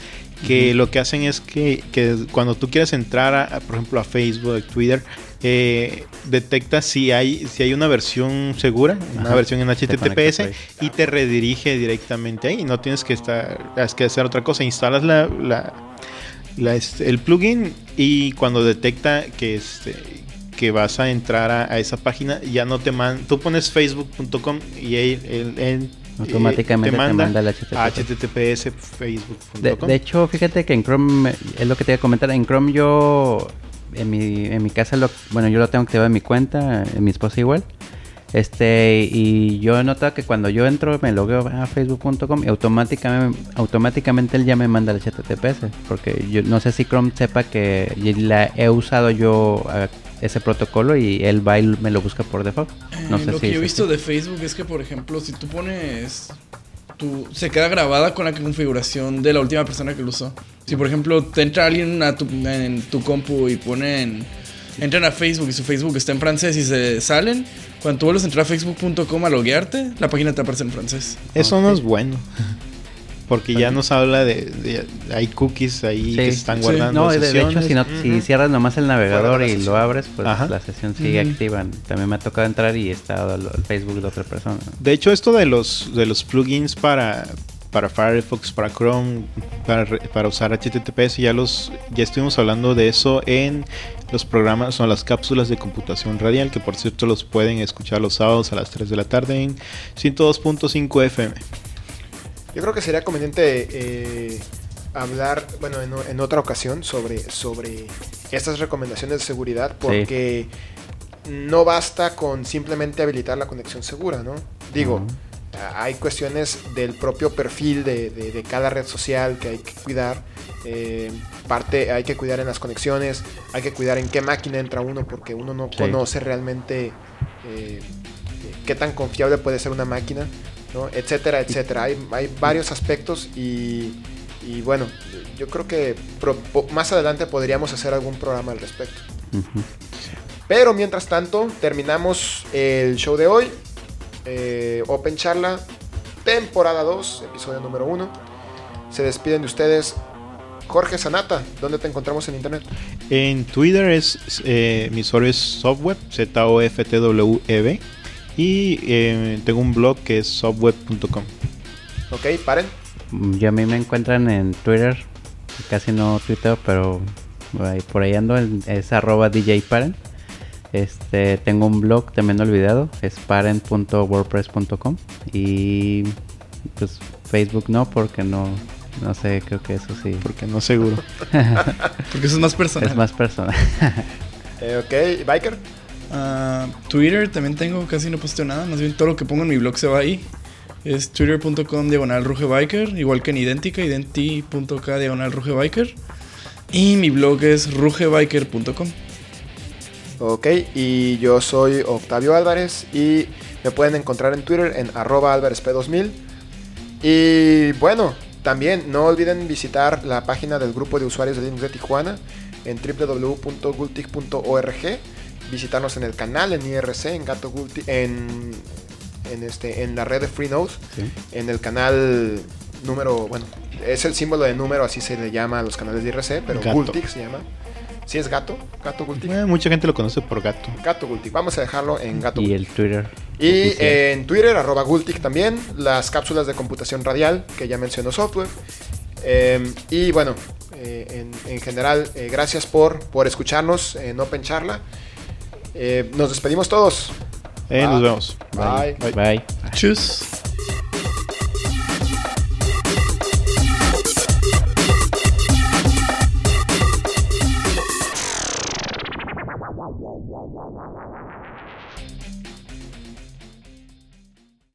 que lo que hacen es que, que cuando tú quieres entrar, a, por ejemplo, a Facebook, Twitter, eh, detecta si hay, si hay una versión segura, una Ajá. versión en HTTPS y te redirige directamente ahí. No tienes que estar, has que hacer otra cosa. Instalas la, la- la, este, el plugin y cuando detecta que este que vas a entrar a, a esa página ya no te manda tú pones facebook.com y él, él- él, eh, Automáticamente te manda el HTTP. https facebook.com De, de hecho, fíjate que en Chrome, eh, es lo que te iba a comentar, en Chrome yo, en mi, en mi casa, lo, bueno, yo lo tengo activado en mi cuenta, en mi esposa igual. Este, y yo he notado que cuando yo entro, me logueo a facebook.com y automáticamente, automáticamente él ya me manda el HTTPS. Porque yo no sé si Chrome sepa que la he usado yo a ese protocolo y él va y me lo busca por default. No Eh, sé lo si que yo he visto así. de Facebook es que, por ejemplo, si tú pones. Se queda grabada con la configuración de la última persona que lo usó. Si, por ejemplo, te entra alguien a tu, en tu compu y ponen. Entran a Facebook y su Facebook está en francés y se salen. Cuando tú vuelves a entrar a facebook.com a loguearte, la página te aparece en francés. eso no es bueno porque ya nos habla de, de- hay cookies ahí Sí. que se están Sí. guardando No, de, de hecho, si, no, si Ujú. cierras nomás el navegador y lo abres, pues Ajá. la sesión sigue activa. También me ha tocado entrar y está el, Facebook de otra persona. De hecho, esto de los de los plugins para para Firefox, para Chrome, para, para usar HTTPS, ya los ya estuvimos hablando de eso en los programas, son las cápsulas de computación radial, que por cierto los pueden escuchar los sábados a las 3 de la tarde en 102.5 FM. Yo creo que sería conveniente eh, hablar, bueno, en, otra ocasión sobre, sobre estas recomendaciones de seguridad, porque no basta con simplemente habilitar la conexión segura, ¿no? Digo, hay cuestiones del propio perfil de, de- de cada red social que hay que cuidar. eh, parte hay que cuidar en las conexiones, hay que cuidar en qué máquina entra uno, porque uno no Sí. conoce realmente eh, qué tan confiable puede ser una máquina, ¿no? etcétera, etcétera. Hay, hay varios aspectos y, y bueno, yo creo que pro- más adelante podríamos hacer algún programa al respecto. Pero mientras tanto, terminamos el show de hoy. eh, Open Charla, temporada 2, episodio número 1. Se despiden de ustedes. Jorge Sanata, ¿dónde te encontramos en internet? En Twitter es eh, mi usuario es softweb, Z-O-F-T-W-E-B. Y eh, tengo un blog que es softweb.com. Ok, paren. Mm, Yo a mí me encuentran en Twitter, casi no tuiteo, pero por ahí ando, es arroba djparen. Este, tengo un blog también olvidado, es paren.wordpress.com y pues Facebook no, porque no, no sé, creo que eso sí Porque no seguro. Porque eso es más personal. es más personal. Eh, ok, Biker. Ah, Twitter también tengo, casi no posteo nada. Más bien todo lo que pongo en mi blog se va ahí. Es twitter.com diagonal rugebiker, igual que en idéntica, identi.k diagonal rugebiker. Y mi blog es rugebiker.com. Ok, y yo soy Octavio Álvarez y me pueden encontrar en Twitter en arroba álvarezp2000. Y bueno, también no olviden visitar la página del grupo de usuarios de Linux de Tijuana en www.gultic.org, visitarnos en el canal en IRC, en Gato Gultic, en, en, este, en la red de Freenode, Sí. en el canal número, bueno, es el símbolo de número, así se le llama a los canales de IRC, pero. Gultic se llama. Si es gato, gato Gultic. Eh, mucha gente lo conoce por gato. Gato Gultic. Vamos a dejarlo en Gato y Gultic. el Twitter. Y oficial. en Twitter, arroba Gultic también, las cápsulas de computación radial, que ya mencionó software. Eh, y bueno, eh, en, en general, eh, gracias por, por escucharnos en Open Charla. Eh, nos despedimos todos. Eh, nos Bye. vemos. Bye. Bye. Bye. Tschüss.